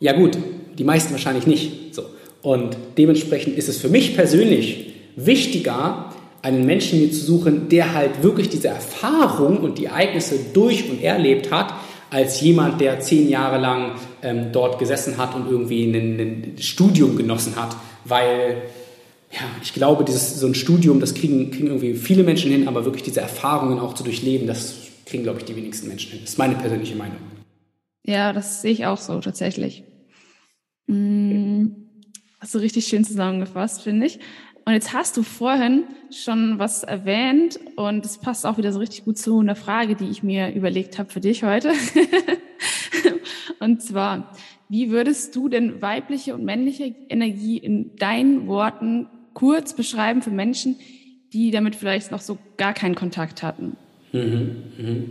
Ja gut, die meisten wahrscheinlich nicht. So. Und dementsprechend ist es für mich persönlich wichtiger, einen Menschen mir zu suchen, der halt wirklich diese Erfahrung und die Ereignisse durch und erlebt hat, als jemand, der zehn Jahre lang ähm, dort gesessen hat und irgendwie ein, Studium genossen hat weil ja, ich glaube, dieses, so ein Studium, das kriegen, kriegen irgendwie viele Menschen hin, aber wirklich diese Erfahrungen auch zu durchleben, das kriegen, glaube ich, die wenigsten Menschen hin. Das ist meine persönliche Meinung. Ja, das sehe ich auch so, tatsächlich. Hm, hast du richtig schön zusammengefasst, finde ich. Und jetzt hast du vorhin schon was erwähnt und es passt auch wieder so richtig gut zu einer Frage, die ich mir überlegt habe für dich heute. und zwar, wie würdest du denn weibliche und männliche Energie in deinen Worten kurz beschreiben für Menschen, die damit vielleicht noch so gar keinen Kontakt hatten? Mhm, mhm.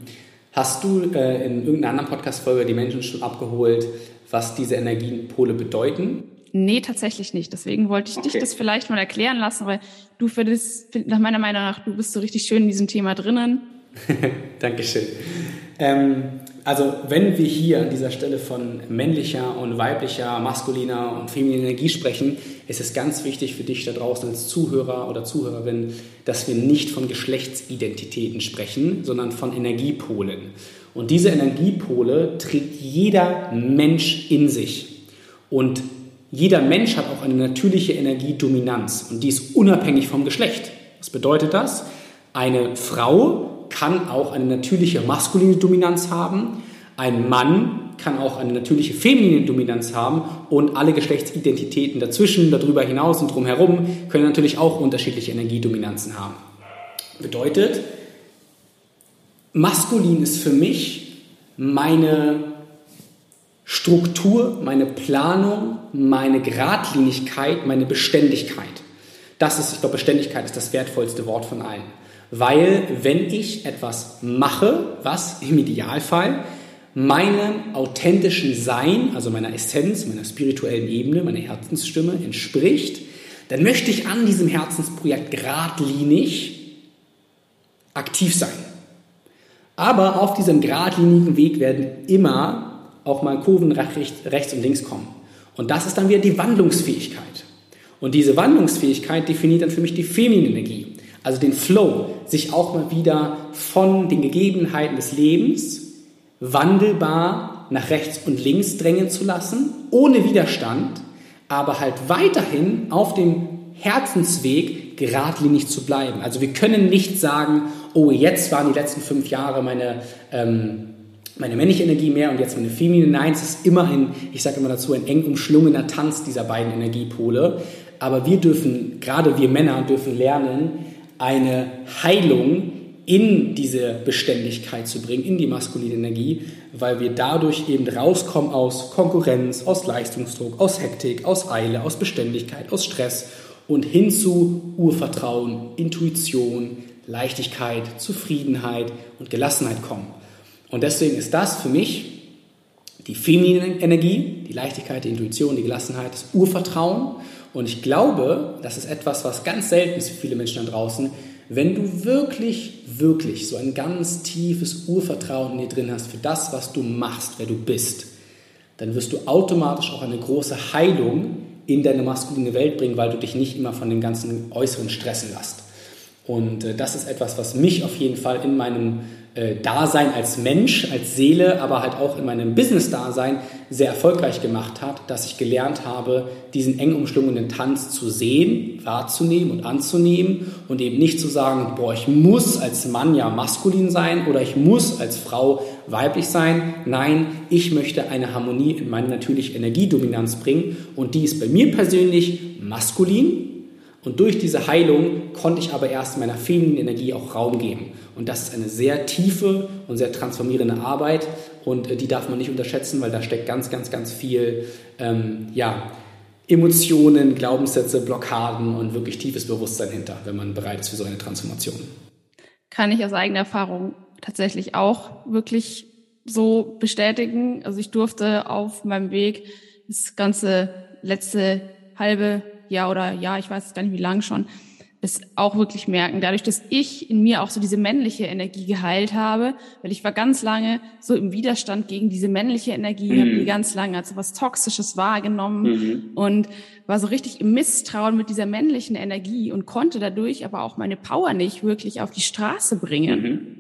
Hast du äh, in irgendeiner anderen Podcast-Folge die Menschen schon abgeholt, was diese Energienpole bedeuten? Nee, tatsächlich nicht. Deswegen wollte ich okay. dich das vielleicht mal erklären lassen, weil du für das, nach meiner Meinung nach, du bist so richtig schön in diesem Thema drinnen. Dankeschön. Ähm, also wenn wir hier an dieser Stelle von männlicher und weiblicher, maskuliner und femininer Energie sprechen, ist es ganz wichtig für dich da draußen als Zuhörer oder Zuhörerin, dass wir nicht von Geschlechtsidentitäten sprechen, sondern von Energiepolen. Und diese Energiepole trägt jeder Mensch in sich. Und jeder Mensch hat auch eine natürliche Energiedominanz und die ist unabhängig vom Geschlecht. Was bedeutet das? Eine Frau kann auch eine natürliche maskuline Dominanz haben. Ein Mann kann auch eine natürliche feminine Dominanz haben und alle Geschlechtsidentitäten dazwischen, darüber hinaus und drumherum können natürlich auch unterschiedliche Energiedominanzen haben. Bedeutet, maskulin ist für mich meine Struktur, meine Planung, meine Geradlinigkeit, meine Beständigkeit. Das ist, ich glaube, Beständigkeit ist das wertvollste Wort von allen. Weil wenn ich etwas mache, was im Idealfall meinem authentischen Sein, also meiner Essenz, meiner spirituellen Ebene, meiner Herzensstimme entspricht, dann möchte ich an diesem Herzensprojekt geradlinig aktiv sein. Aber auf diesem geradlinigen Weg werden immer auch mal Kurven rechts und links kommen. Und das ist dann wieder die Wandlungsfähigkeit. Und diese Wandlungsfähigkeit definiert dann für mich die feminine Energie. Also den Flow, sich auch mal wieder von den Gegebenheiten des Lebens wandelbar nach rechts und links drängen zu lassen, ohne Widerstand, aber halt weiterhin auf dem Herzensweg geradlinig zu bleiben. Also wir können nicht sagen, oh, jetzt waren die letzten fünf Jahre meine, ähm, meine männliche Energie mehr und jetzt meine feminine. Nein, es ist immer ein, ich sage immer dazu, ein eng umschlungener Tanz dieser beiden Energiepole. Aber wir dürfen, gerade wir Männer, dürfen lernen, eine Heilung in diese Beständigkeit zu bringen, in die maskuline Energie, weil wir dadurch eben rauskommen aus Konkurrenz, aus Leistungsdruck, aus Hektik, aus Eile, aus Beständigkeit, aus Stress und hin zu Urvertrauen, Intuition, Leichtigkeit, Zufriedenheit und Gelassenheit kommen. Und deswegen ist das für mich die feminine Energie, die Leichtigkeit, die Intuition, die Gelassenheit, das Urvertrauen. Und ich glaube, das ist etwas, was ganz selten ist für viele Menschen da draußen, wenn du wirklich, wirklich so ein ganz tiefes Urvertrauen in dir drin hast für das, was du machst, wer du bist, dann wirst du automatisch auch eine große Heilung in deine maskuline Welt bringen, weil du dich nicht immer von dem ganzen Äußeren stressen lässt. Und äh, das ist etwas, was mich auf jeden Fall in meinem Dasein als Mensch, als Seele, aber halt auch in meinem Business-Dasein sehr erfolgreich gemacht hat, dass ich gelernt habe, diesen eng umschlungenen Tanz zu sehen, wahrzunehmen und anzunehmen und eben nicht zu sagen, boah, ich muss als Mann ja maskulin sein oder ich muss als Frau weiblich sein. Nein, ich möchte eine Harmonie in meine natürliche Energiedominanz bringen und die ist bei mir persönlich maskulin, und durch diese Heilung konnte ich aber erst meiner femininen Energie auch Raum geben. Und das ist eine sehr tiefe und sehr transformierende Arbeit und äh, die darf man nicht unterschätzen, weil da steckt ganz, ganz, ganz viel ähm, ja, Emotionen, Glaubenssätze, Blockaden und wirklich tiefes Bewusstsein hinter, wenn man bereit ist für so eine Transformation. Kann ich aus eigener Erfahrung tatsächlich auch wirklich so bestätigen. Also ich durfte auf meinem Weg das ganze letzte halbe Jahr oder ja, ich weiß gar nicht wie lang schon, das auch wirklich merken. Dadurch, dass ich in mir auch so diese männliche Energie geheilt habe, weil ich war ganz lange so im Widerstand gegen diese männliche Energie, mhm. habe die ganz lange als so was Toxisches wahrgenommen mhm. und war so richtig im Misstrauen mit dieser männlichen Energie und konnte dadurch aber auch meine Power nicht wirklich auf die Straße bringen. Mhm.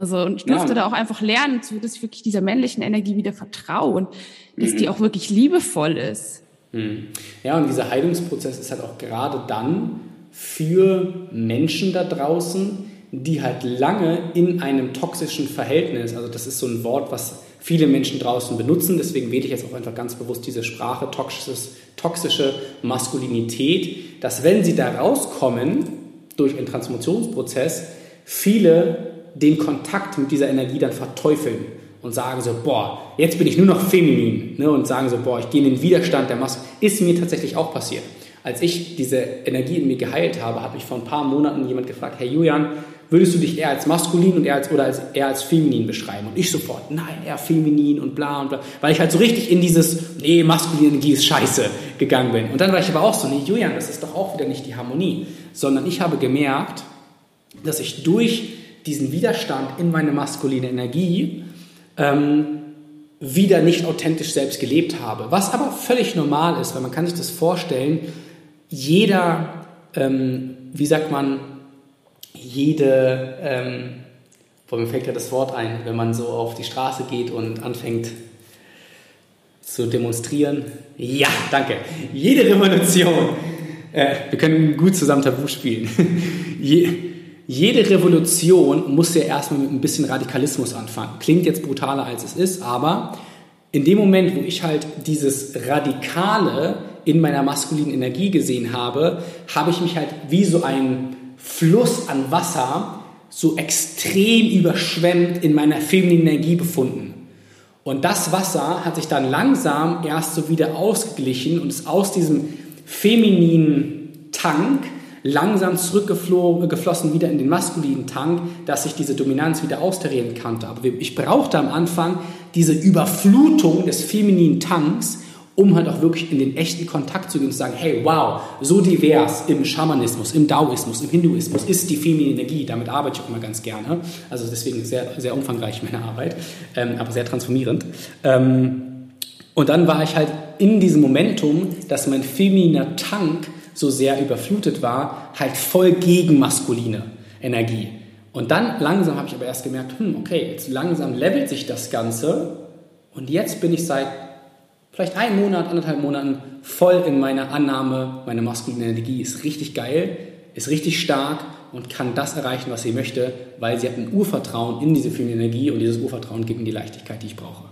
Also und ich durfte ja. da auch einfach lernen, dass ich wirklich dieser männlichen Energie wieder vertraue und dass die mhm. auch wirklich liebevoll ist. Hm. Ja, und dieser Heilungsprozess ist halt auch gerade dann für Menschen da draußen, die halt lange in einem toxischen Verhältnis, also das ist so ein Wort, was viele Menschen draußen benutzen, deswegen wähle ich jetzt auch einfach ganz bewusst diese Sprache, toxisches, toxische Maskulinität, dass wenn sie da rauskommen durch einen Transformationsprozess, viele den Kontakt mit dieser Energie dann verteufeln und sagen so, boah, jetzt bin ich nur noch feminin ne, und sagen so, boah, ich gehe in den Widerstand der Masse, ist mir tatsächlich auch passiert. Als ich diese Energie in mir geheilt habe, habe ich vor ein paar Monaten jemand gefragt, Herr Julian, würdest du dich eher als maskulin und eher als, oder als, eher als feminin beschreiben? Und ich sofort, nein, eher feminin und bla und bla, weil ich halt so richtig in dieses, nee, maskuline Energie ist scheiße gegangen bin. Und dann war ich aber auch so, nee, Julian, das ist doch auch wieder nicht die Harmonie, sondern ich habe gemerkt, dass ich durch diesen Widerstand in meine maskuline Energie ähm, wieder nicht authentisch selbst gelebt habe. Was aber völlig normal ist, weil man kann sich das vorstellen, jeder, ähm, wie sagt man, jede, ähm, boah, mir fällt ja das Wort ein, wenn man so auf die Straße geht und anfängt zu demonstrieren. Ja, danke. Jede Revolution, äh, wir können gut zusammen Tabu spielen. jede Revolution muss ja erstmal mit ein bisschen Radikalismus anfangen. Klingt jetzt brutaler als es ist, aber in dem Moment, wo ich halt dieses Radikale in meiner maskulinen Energie gesehen habe, habe ich mich halt wie so ein Fluss an Wasser so extrem überschwemmt in meiner femininen Energie befunden. Und das Wasser hat sich dann langsam erst so wieder ausgeglichen und ist aus diesem femininen Tank langsam zurückgeflossen wieder in den maskulinen Tank, dass ich diese Dominanz wieder austarieren konnte. Aber ich brauchte am Anfang diese Überflutung des femininen Tanks, um halt auch wirklich in den echten Kontakt zu gehen und zu sagen, hey, wow, so divers im Schamanismus, im Daoismus, im Hinduismus ist die feminine Energie. Damit arbeite ich auch immer ganz gerne. Also deswegen sehr, sehr umfangreich meine Arbeit, ähm, aber sehr transformierend. Ähm, und dann war ich halt in diesem Momentum, dass mein femininer Tank so sehr überflutet war, halt voll gegen maskuline Energie. Und dann langsam habe ich aber erst gemerkt, hm, okay, jetzt langsam levelt sich das Ganze und jetzt bin ich seit vielleicht einem Monat, anderthalb Monaten voll in meiner Annahme, meine maskuline Energie ist richtig geil, ist richtig stark und kann das erreichen, was sie möchte, weil sie hat ein Urvertrauen in diese feminine Energie und dieses Urvertrauen gibt mir die Leichtigkeit, die ich brauche.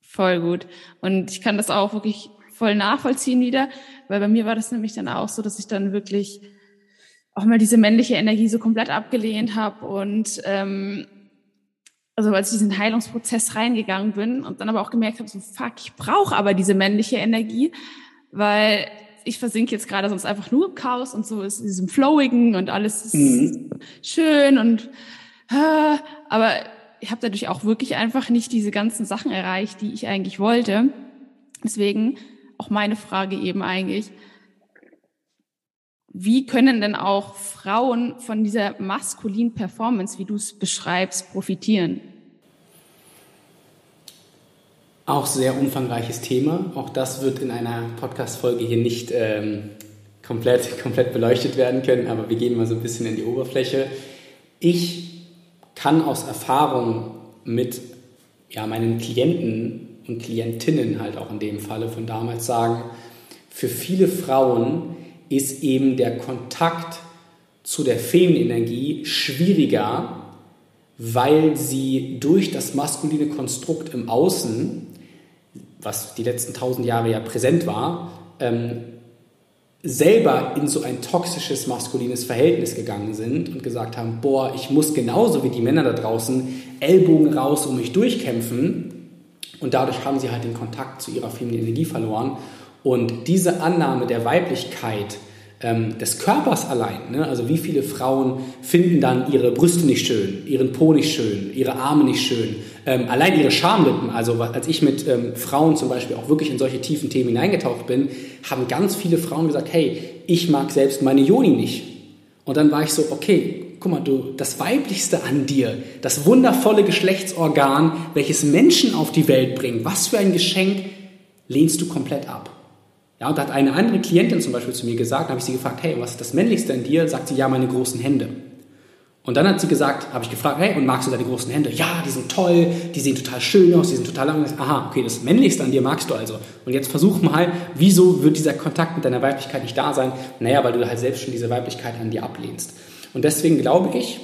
Voll gut. Und ich kann das auch wirklich voll nachvollziehen wieder, weil bei mir war das nämlich dann auch so, dass ich dann wirklich auch mal diese männliche Energie so komplett abgelehnt habe und ähm, also als ich diesen Heilungsprozess reingegangen bin und dann aber auch gemerkt habe, so fuck, ich brauche aber diese männliche Energie, weil ich versinke jetzt gerade sonst einfach nur im Chaos und so ist diesem Flowigen und alles ist mhm. schön und äh, aber ich habe dadurch auch wirklich einfach nicht diese ganzen Sachen erreicht, die ich eigentlich wollte. Deswegen auch meine Frage eben eigentlich, wie können denn auch Frauen von dieser maskulinen Performance, wie du es beschreibst, profitieren? Auch sehr umfangreiches Thema. Auch das wird in einer Podcast-Folge hier nicht ähm, komplett, komplett beleuchtet werden können, aber wir gehen mal so ein bisschen in die Oberfläche. Ich kann aus Erfahrung mit ja, meinen Klienten und Klientinnen halt auch in dem Falle von damals sagen, für viele Frauen ist eben der Kontakt zu der Femininenergie schwieriger, weil sie durch das maskuline Konstrukt im Außen, was die letzten tausend Jahre ja präsent war, ähm, selber in so ein toxisches maskulines Verhältnis gegangen sind und gesagt haben, boah, ich muss genauso wie die Männer da draußen Ellbogen raus um mich durchkämpfen. Und dadurch haben sie halt den Kontakt zu ihrer femininen Energie verloren und diese Annahme der Weiblichkeit ähm, des Körpers allein, ne? also wie viele Frauen finden dann ihre Brüste nicht schön, ihren Po nicht schön, ihre Arme nicht schön, ähm, allein ihre Schamlippen, also als ich mit ähm, Frauen zum Beispiel auch wirklich in solche tiefen Themen hineingetaucht bin, haben ganz viele Frauen gesagt, hey, ich mag selbst meine Joni nicht. Und dann war ich so, okay, guck mal, du, das Weiblichste an dir, das wundervolle Geschlechtsorgan, welches Menschen auf die Welt bringt, was für ein Geschenk, lehnst du komplett ab. Ja, und da hat eine andere Klientin zum Beispiel zu mir gesagt, habe ich sie gefragt, hey, was ist das Männlichste in dir? Sagt sie, ja, meine großen Hände. Und dann hat sie gesagt, habe ich gefragt, hey, und magst du deine großen Hände? Ja, die sind toll, die sehen total schön aus, die sind total lang. Aha, okay, das Männlichste an dir magst du also. Und jetzt versuch mal, wieso wird dieser Kontakt mit deiner Weiblichkeit nicht da sein? Naja, weil du halt selbst schon diese Weiblichkeit an dir ablehnst. Und deswegen glaube ich,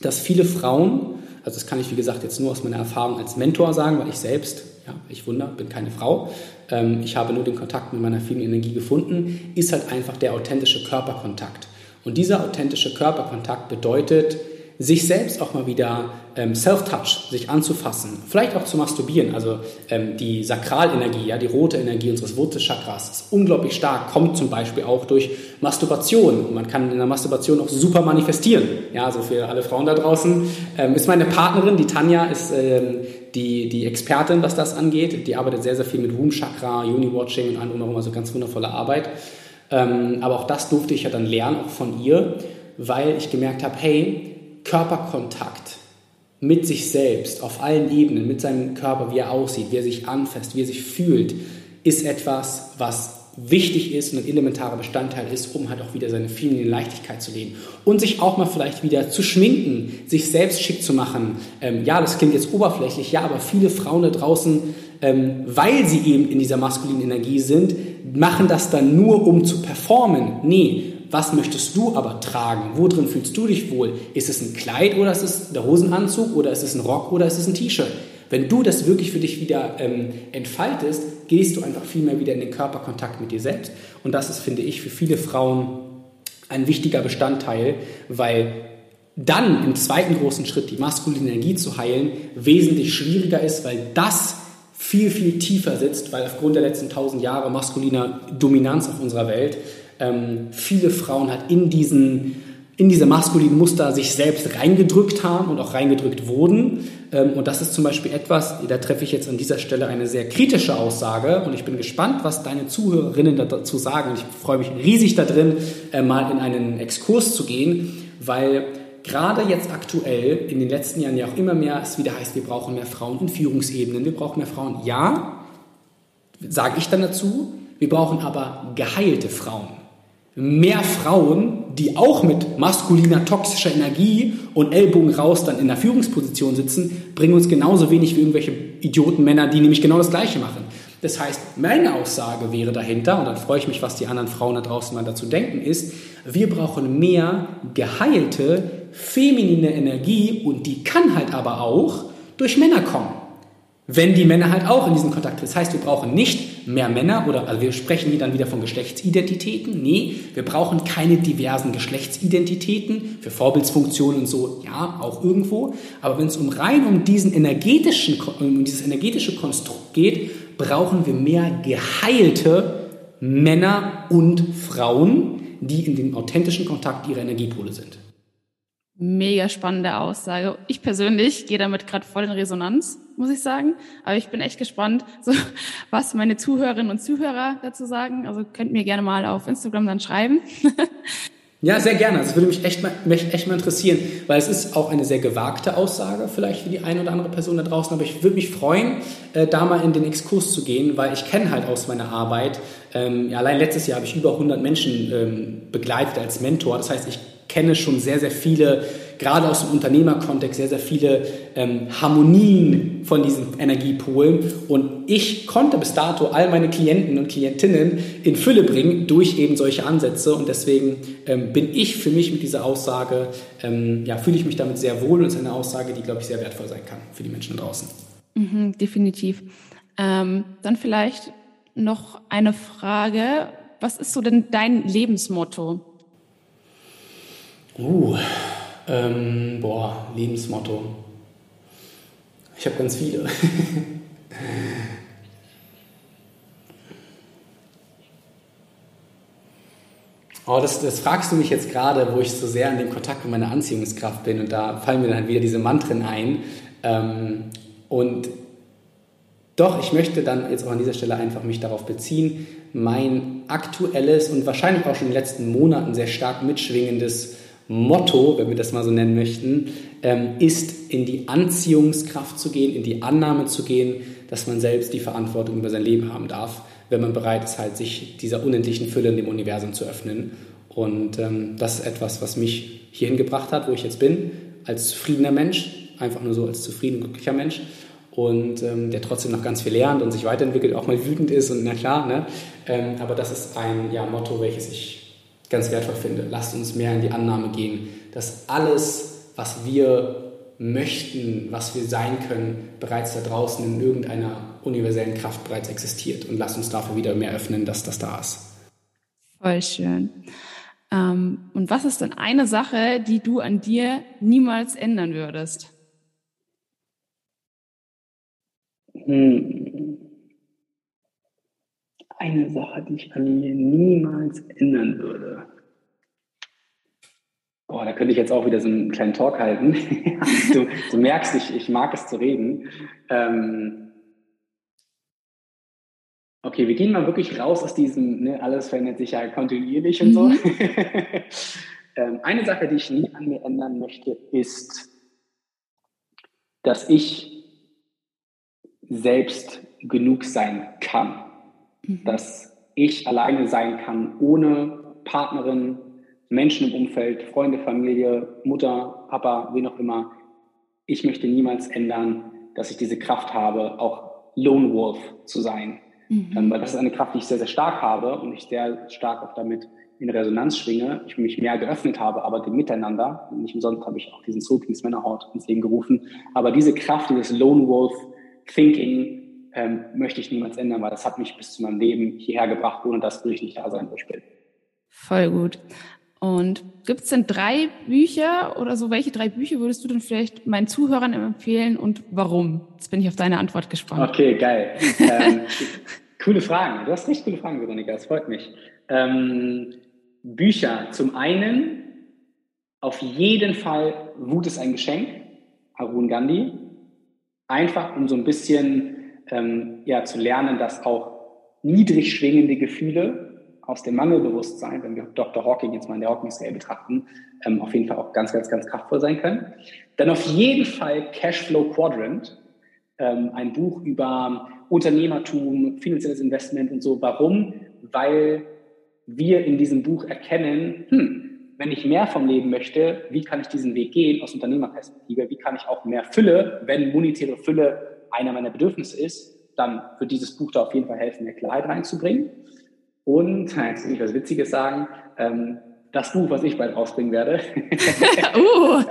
dass viele Frauen, also das kann ich wie gesagt jetzt nur aus meiner Erfahrung als Mentor sagen, weil ich selbst, ja, ich wunder, bin keine Frau, ähm, ich habe nur den Kontakt mit meiner vielen Energie gefunden, ist halt einfach der authentische Körperkontakt. Und dieser authentische Körperkontakt bedeutet, sich selbst auch mal wieder ähm, Self-Touch, sich anzufassen, vielleicht auch zu masturbieren. Also ähm, die Sakralenergie, ja, die rote Energie unseres Wurzelchakras ist unglaublich stark, kommt zum Beispiel auch durch Masturbation. Man kann in der Masturbation auch super manifestieren. Ja, also für alle Frauen da draußen. Ähm, ist meine Partnerin, die Tanja, ist ähm, die, die Expertin, was das angeht. Die arbeitet sehr, sehr viel mit Womb-Chakra, Uni-Watching und allem drumherum, also ganz wundervolle Arbeit. Ähm, aber auch das durfte ich ja dann lernen, auch von ihr, weil ich gemerkt habe, hey, Körperkontakt mit sich selbst auf allen Ebenen, mit seinem Körper, wie er aussieht, wie er sich anfasst, wie er sich fühlt, ist etwas, was wichtig ist und ein elementarer Bestandteil ist, um halt auch wieder seine fehlende Leichtigkeit zu leben. Und sich auch mal vielleicht wieder zu schminken, sich selbst schick zu machen. Ähm, ja, das klingt jetzt oberflächlich, ja, aber viele Frauen da draußen, ähm, weil sie eben in dieser maskulinen Energie sind, machen das dann nur, um zu performen. Nee, was möchtest du aber tragen? Wo drin fühlst du dich wohl? Ist es ein Kleid oder ist es der Hosenanzug oder ist es ein Rock oder ist es ein T-Shirt? Wenn du das wirklich für dich wieder ähm, entfaltest, gehst du einfach viel mehr wieder in den Körperkontakt mit dir selbst. Und das ist, finde ich, für viele Frauen ein wichtiger Bestandteil, weil dann im zweiten großen Schritt die maskuline Energie zu heilen wesentlich schwieriger ist, weil das viel, viel tiefer sitzt, weil aufgrund der letzten tausend Jahre maskuliner Dominanz auf unserer Welt ähm, viele Frauen halt in diesen in diese maskulinen Muster sich selbst reingedrückt haben und auch reingedrückt wurden. Ähm, und das ist zum Beispiel etwas, da treffe ich jetzt an dieser Stelle eine sehr kritische Aussage und ich bin gespannt, was deine Zuhörerinnen dazu sagen. Ich freue mich riesig darin, äh, mal in einen Exkurs zu gehen, weil gerade jetzt aktuell in den letzten Jahren ja auch immer mehr es wieder heißt, wir brauchen mehr Frauen in Führungsebenen, wir brauchen mehr Frauen. Ja, sage ich dann dazu, wir brauchen aber geheilte Frauen mehr Frauen, die auch mit maskuliner toxischer Energie und Ellbogen raus dann in der Führungsposition sitzen, bringen uns genauso wenig wie irgendwelche Idiotenmänner, die nämlich genau das Gleiche machen. Das heißt, meine Aussage wäre dahinter, und dann freue ich mich, was die anderen Frauen da draußen mal dazu denken, ist, wir brauchen mehr geheilte, feminine Energie und die kann halt aber auch durch Männer kommen wenn die Männer halt auch in diesen Kontakt Das heißt, wir brauchen nicht mehr Männer oder also wir sprechen dann wieder von Geschlechtsidentitäten. Nee, wir brauchen keine diversen Geschlechtsidentitäten für Vorbildsfunktionen und so, ja, auch irgendwo. Aber wenn es um rein um diesen energetischen, um dieses energetische Konstrukt geht, brauchen wir mehr geheilte Männer und Frauen, die in dem authentischen Kontakt ihrer Energiepole sind. Mega spannende Aussage. Ich persönlich gehe damit gerade voll in Resonanz, muss ich sagen. Aber ich bin echt gespannt, so, was meine Zuhörerinnen und Zuhörer dazu sagen. Also könnt mir gerne mal auf Instagram dann schreiben. Ja, sehr gerne. Das würde mich echt mal, mich echt mal interessieren, weil es ist auch eine sehr gewagte Aussage vielleicht für die eine oder andere Person da draußen. Aber ich würde mich freuen, äh, da mal in den Exkurs zu gehen, weil ich kenne halt aus meiner Arbeit, ähm, allein letztes Jahr habe ich über 100 Menschen ähm, begleitet als Mentor. Das heißt, ich kenne schon sehr, sehr viele, gerade aus dem Unternehmerkontext, sehr, sehr viele ähm, Harmonien von diesen Energiepolen. Und ich konnte bis dato all meine Klienten und Klientinnen in Fülle bringen durch eben solche Ansätze. Und deswegen ähm, bin ich für mich mit dieser Aussage, ähm, ja, fühle ich mich damit sehr wohl und es ist eine Aussage, die, glaube ich, sehr wertvoll sein kann für die Menschen da draußen. Mhm, definitiv. Ähm, dann vielleicht noch eine Frage. Was ist so denn dein Lebensmotto? Uh, ähm, boah, Lebensmotto. Ich habe ganz viele. Oh, das, das, fragst du mich jetzt gerade, wo ich so sehr in dem Kontakt mit meiner Anziehungskraft bin und da fallen mir dann wieder diese Mantren ein. Ähm, und doch, ich möchte dann jetzt auch an dieser Stelle einfach mich darauf beziehen, mein aktuelles und wahrscheinlich auch schon in den letzten Monaten sehr stark mitschwingendes Motto, wenn wir das mal so nennen möchten, ähm, ist in die Anziehungskraft zu gehen, in die Annahme zu gehen, dass man selbst die Verantwortung über sein Leben haben darf, wenn man bereit ist, halt sich dieser unendlichen Fülle in dem Universum zu öffnen. Und ähm, das ist etwas, was mich hierhin gebracht hat, wo ich jetzt bin, als zufriedener Mensch, einfach nur so als zufrieden, glücklicher Mensch und ähm, der trotzdem noch ganz viel lernt und sich weiterentwickelt, auch mal wütend ist und na klar, ne? Ähm, aber das ist ein ja, Motto, welches ich ganz wertvoll finde. Lasst uns mehr in die Annahme gehen, dass alles, was wir möchten, was wir sein können, bereits da draußen in irgendeiner universellen Kraft bereits existiert. Und lasst uns dafür wieder mehr öffnen, dass das da ist. Voll schön. Ähm, und was ist denn eine Sache, die du an dir niemals ändern würdest? Hm eine Sache, die ich an mir niemals ändern würde. Boah, da könnte ich jetzt auch wieder so einen kleinen Talk halten. du, du, merkst, ich, ich mag es zu reden. Ähm okay, wir gehen mal wirklich raus aus diesem, ne, alles verändert sich ja kontinuierlich und so. Mhm. ähm, eine Sache, die ich nie an mir ändern möchte, ist, dass ich selbst genug sein kann. Mhm. dass ich alleine sein kann, ohne Partnerin, Menschen im Umfeld, Freunde, Familie, Mutter, Papa, wie auch immer. Ich möchte niemals ändern, dass ich diese Kraft habe, auch Lone Wolf zu sein. Mhm. Ähm, weil das ist eine Kraft, die ich sehr, sehr stark habe und ich sehr stark auch damit in Resonanz schwinge, ich mich mehr geöffnet habe, aber dem Miteinander, nicht umsonst habe ich auch diesen Zurück ins Männerhaut ins Leben gerufen, aber diese Kraft, dieses Lone Wolf Thinking ähm, möchte ich niemals ändern, weil das hat mich bis zu meinem Leben hierher gebracht, ohne das würde ich nicht da sein, wo ich bin. Voll gut. Und gibt es denn drei Bücher oder so? Welche drei Bücher würdest du denn vielleicht meinen Zuhörern empfehlen und warum? Jetzt bin ich auf deine Antwort gespannt. Okay, geil. ähm, coole Fragen. Du hast richtig coole Fragen, Veronika. Das freut mich. Ähm, Bücher. Zum einen auf jeden Fall Wut ist ein Geschenk. Arun Gandhi. Einfach um so ein bisschen ähm, ja, zu lernen, dass auch niedrig schwingende Gefühle aus dem Mangelbewusstsein, wenn wir Dr. Hawking jetzt mal in der Hawking-Scale betrachten, ähm, auf jeden Fall auch ganz, ganz, ganz kraftvoll sein können. Dann auf jeden Fall Cashflow Quadrant, ähm, ein Buch über Unternehmertum, finanzielles Investment und so. Warum? Weil wir in diesem Buch erkennen, hm, wenn ich mehr vom Leben möchte, wie kann ich diesen Weg gehen aus Unternehmerperspektive? Wie kann ich auch mehr Fülle, wenn monetäre Fülle einer meiner Bedürfnisse ist, dann wird dieses Buch da auf jeden Fall helfen, mehr Klarheit reinzubringen. Und, jetzt will ich was Witziges sagen, ähm, das Buch, was ich bald rausbringen werde. uh.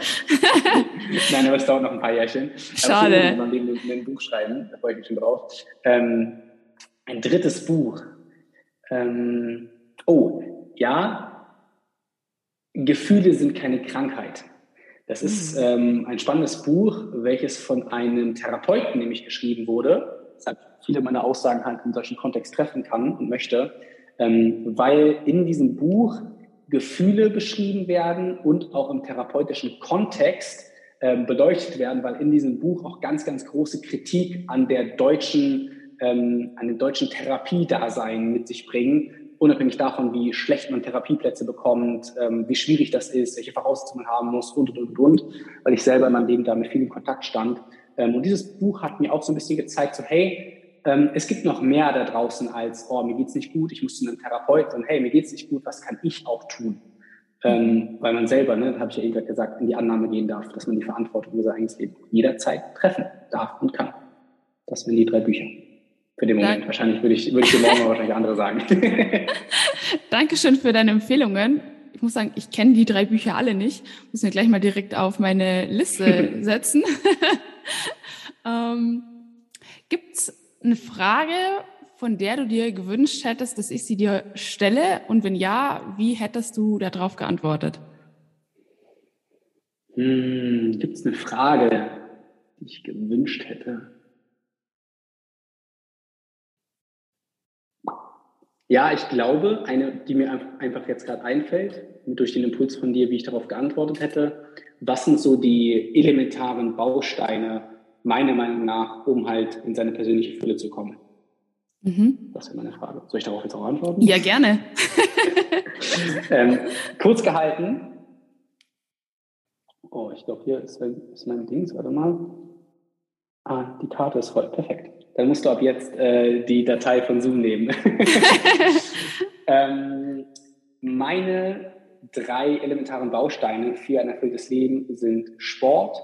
Nein, aber es dauert noch ein paar Jährchen. Schade. Aber ich muss ein Buch schreiben, da freue ich mich schon drauf. Ähm, ein drittes Buch. Ähm, oh, ja, Gefühle sind keine Krankheit. Das ist mhm. ähm, ein spannendes Buch, welches von einem Therapeuten nämlich geschrieben wurde, deshalb viele meiner Aussagen halt in solchen Kontext treffen kann und möchte. Ähm, weil in diesem Buch Gefühle beschrieben werden und auch im therapeutischen Kontext ähm, beleuchtet werden, weil in diesem Buch auch ganz, ganz große Kritik an der deutschen, ähm, an den deutschen Therapiedasein mit sich bringen, unabhängig davon, wie schlecht man Therapieplätze bekommt, ähm, wie schwierig das ist, welche Voraussetzungen man haben muss und, und, und, und, weil ich selber in meinem Leben da mit viel in Kontakt stand. Ähm, und dieses Buch hat mir auch so ein bisschen gezeigt, so hey, ähm, es gibt noch mehr da draußen als, oh, mir geht's nicht gut, ich muss zu einem Therapeuten und hey, mir geht's nicht gut, was kann ich auch tun? Ähm, weil man selber, ne, habe ich ja eben gesagt, in die Annahme gehen darf, dass man die Verantwortung für sein eigenes Leben jederzeit treffen darf und kann. Das wären die drei Bücher. Für den Moment. Dank. Wahrscheinlich würde ich, würde ich dir morgen wahrscheinlich andere sagen. Dankeschön für deine Empfehlungen. Ich muss sagen, ich kenne die drei Bücher alle nicht. Muss mir gleich mal direkt auf meine Liste setzen. ähm, gibt's eine Frage, von der du dir gewünscht hättest, dass ich sie dir stelle? Und wenn ja, wie hättest du darauf geantwortet? Hm, Gibt es eine Frage, die ich gewünscht hätte? Ja, ich glaube, eine, die mir einfach jetzt gerade einfällt, durch den Impuls von dir, wie ich darauf geantwortet hätte. Was sind so die elementaren Bausteine, meiner Meinung nach, um halt in seine persönliche Fülle zu kommen? Mhm. Das wäre meine Frage. Soll ich darauf jetzt auch antworten? Ja, gerne. ähm, kurz gehalten. Oh, ich glaube, hier ist, ist mein Dings. Warte mal. Ah, die Karte ist voll. Perfekt. Dann musst du ab jetzt äh, die Datei von Zoom nehmen. ähm, meine drei elementaren Bausteine für ein erfülltes Leben sind Sport,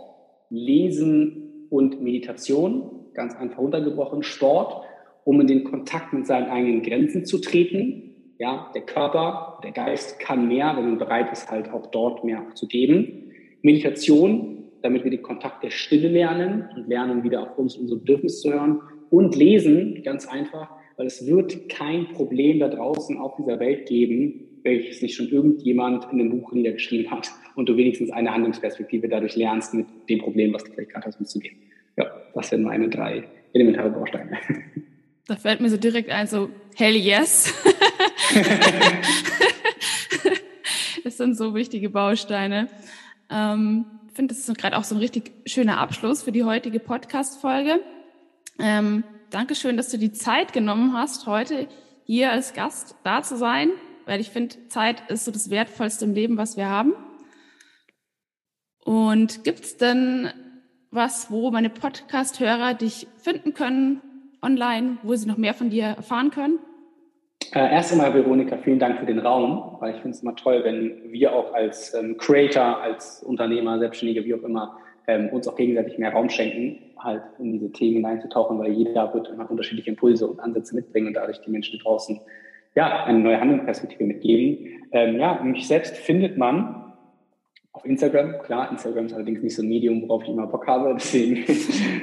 Lesen und Meditation, ganz einfach runtergebrochen, Sport, um in den Kontakt mit seinen eigenen Grenzen zu treten. Ja, der Körper, der Geist kann mehr, wenn man bereit ist, halt auch dort mehr zu geben. Meditation, damit wir den Kontakt der Stille lernen und lernen, wieder auf uns, unsere Bedürfnisse zu hören. Und lesen, ganz einfach, weil es wird kein Problem da draußen auf dieser Welt geben, welches sich schon irgendjemand in einem Buch niedergeschrieben hat und du wenigstens eine Handlungsperspektive dadurch lernst, mit dem Problem, was du vielleicht gerade hast, umzugehen. Ja, das sind meine drei elementare Bausteine. Da fällt mir so direkt ein, so, hell yes. das sind so wichtige Bausteine. Ähm, finde, das ist gerade auch so ein richtig schöner Abschluss für die heutige Podcast-Folge. Ähm, Dankeschön, dass du die Zeit genommen hast, heute hier als Gast da zu sein, weil ich finde, Zeit ist so das Wertvollste im Leben, was wir haben. Und gibt's denn was, wo meine Podcast-Hörer dich finden können, online, wo sie noch mehr von dir erfahren können? Äh, erst einmal, Veronika, vielen Dank für den Raum, weil ich finde es immer toll, wenn wir auch als ähm, Creator, als Unternehmer, Selbstständige, wie auch immer, ähm, uns auch gegenseitig mehr Raum schenken, halt in diese Themen hineinzutauchen, weil jeder wird immer unterschiedliche Impulse und Ansätze mitbringen und dadurch die Menschen draußen ja, eine neue Handlungsperspektive mitgeben. Ähm, ja, mich selbst findet man auf Instagram, klar, Instagram ist allerdings nicht so ein Medium, worauf ich immer Bock habe, deswegen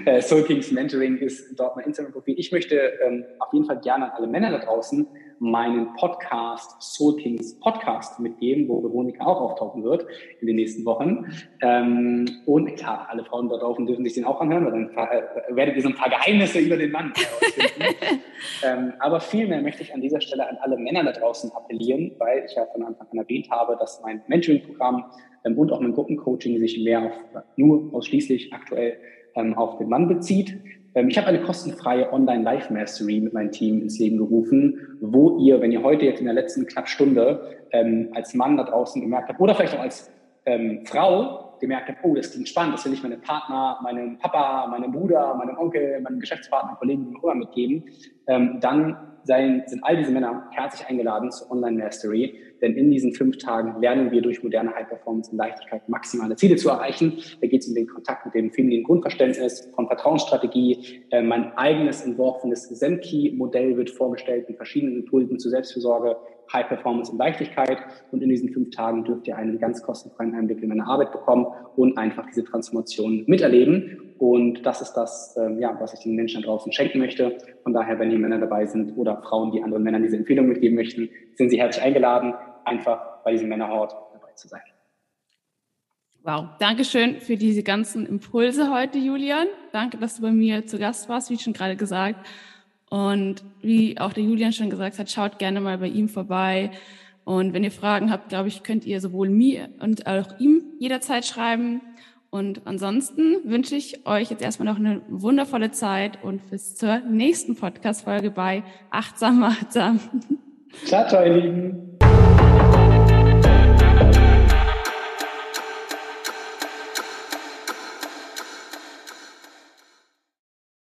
äh, Soul Kings Mentoring ist dort mein Instagram-Profil. Ich möchte ähm, auf jeden Fall gerne an alle Männer da draußen meinen Podcast Soul Kings Podcast mitgeben, wo Veronika auch auftauchen wird in den nächsten Wochen. Ähm, und klar, alle Frauen da draußen dürfen sich den auch anhören, weil dann äh, werdet ihr so ein paar Geheimnisse über den Mann ähm, aber vielmehr möchte ich an dieser Stelle an alle Männer da draußen appellieren, weil ich ja von Anfang an erwähnt habe, dass mein Mentoring-Programm ähm, und auch mein Gruppencoaching sich mehr auf, nur ausschließlich aktuell ähm, auf den Mann bezieht. Ähm, ich habe eine kostenfreie Online-Life-Mastery mit meinem Team ins Leben gerufen, wo ihr, wenn ihr heute jetzt in der letzten knapp Stunde ähm, als Mann da draußen gemerkt habt oder vielleicht auch als ähm, Frau gemerkt habt, oh, das klingt spannend, das will ich meinem Partner, meinem Papa, meinem Bruder, meinem Onkel, meinem Geschäftspartner, Kollegen, auch mitgeben, ähm, dann seien, sind all diese Männer herzlich eingeladen zur Online Mastery, denn in diesen fünf Tagen lernen wir durch moderne High Performance und Leichtigkeit maximale Ziele zu erreichen. Da geht es um den Kontakt mit dem femininen Grundverständnis von Vertrauensstrategie. Äh, mein eigenes entworfenes Zenki-Modell wird vorgestellt mit verschiedenen Impulsen zur Selbstfürsorge, High Performance und Leichtigkeit. Und in diesen fünf Tagen dürft ihr einen ganz kostenfreien Einblick in meine Arbeit bekommen und einfach diese Transformation miterleben. Und das ist das, ähm, ja, was ich den Menschen da draußen schenken möchte. Von daher, wenn hier Männer dabei sind oder Frauen, die anderen Männern diese Empfehlung mitgeben möchten, sind sie herzlich eingeladen, einfach bei diesem Männerhort dabei zu sein. Wow, danke schön für diese ganzen Impulse heute, Julian. Danke, dass du bei mir zu Gast warst, wie schon gerade gesagt. Und wie auch der Julian schon gesagt hat, schaut gerne mal bei ihm vorbei. Und wenn ihr Fragen habt, glaube ich, könnt ihr sowohl mir und auch ihm jederzeit schreiben. Und ansonsten wünsche ich euch jetzt erstmal noch eine wundervolle Zeit und bis zur nächsten Podcast-Folge bei Achtsam Achtsam. Ciao, ciao, ihr Lieben.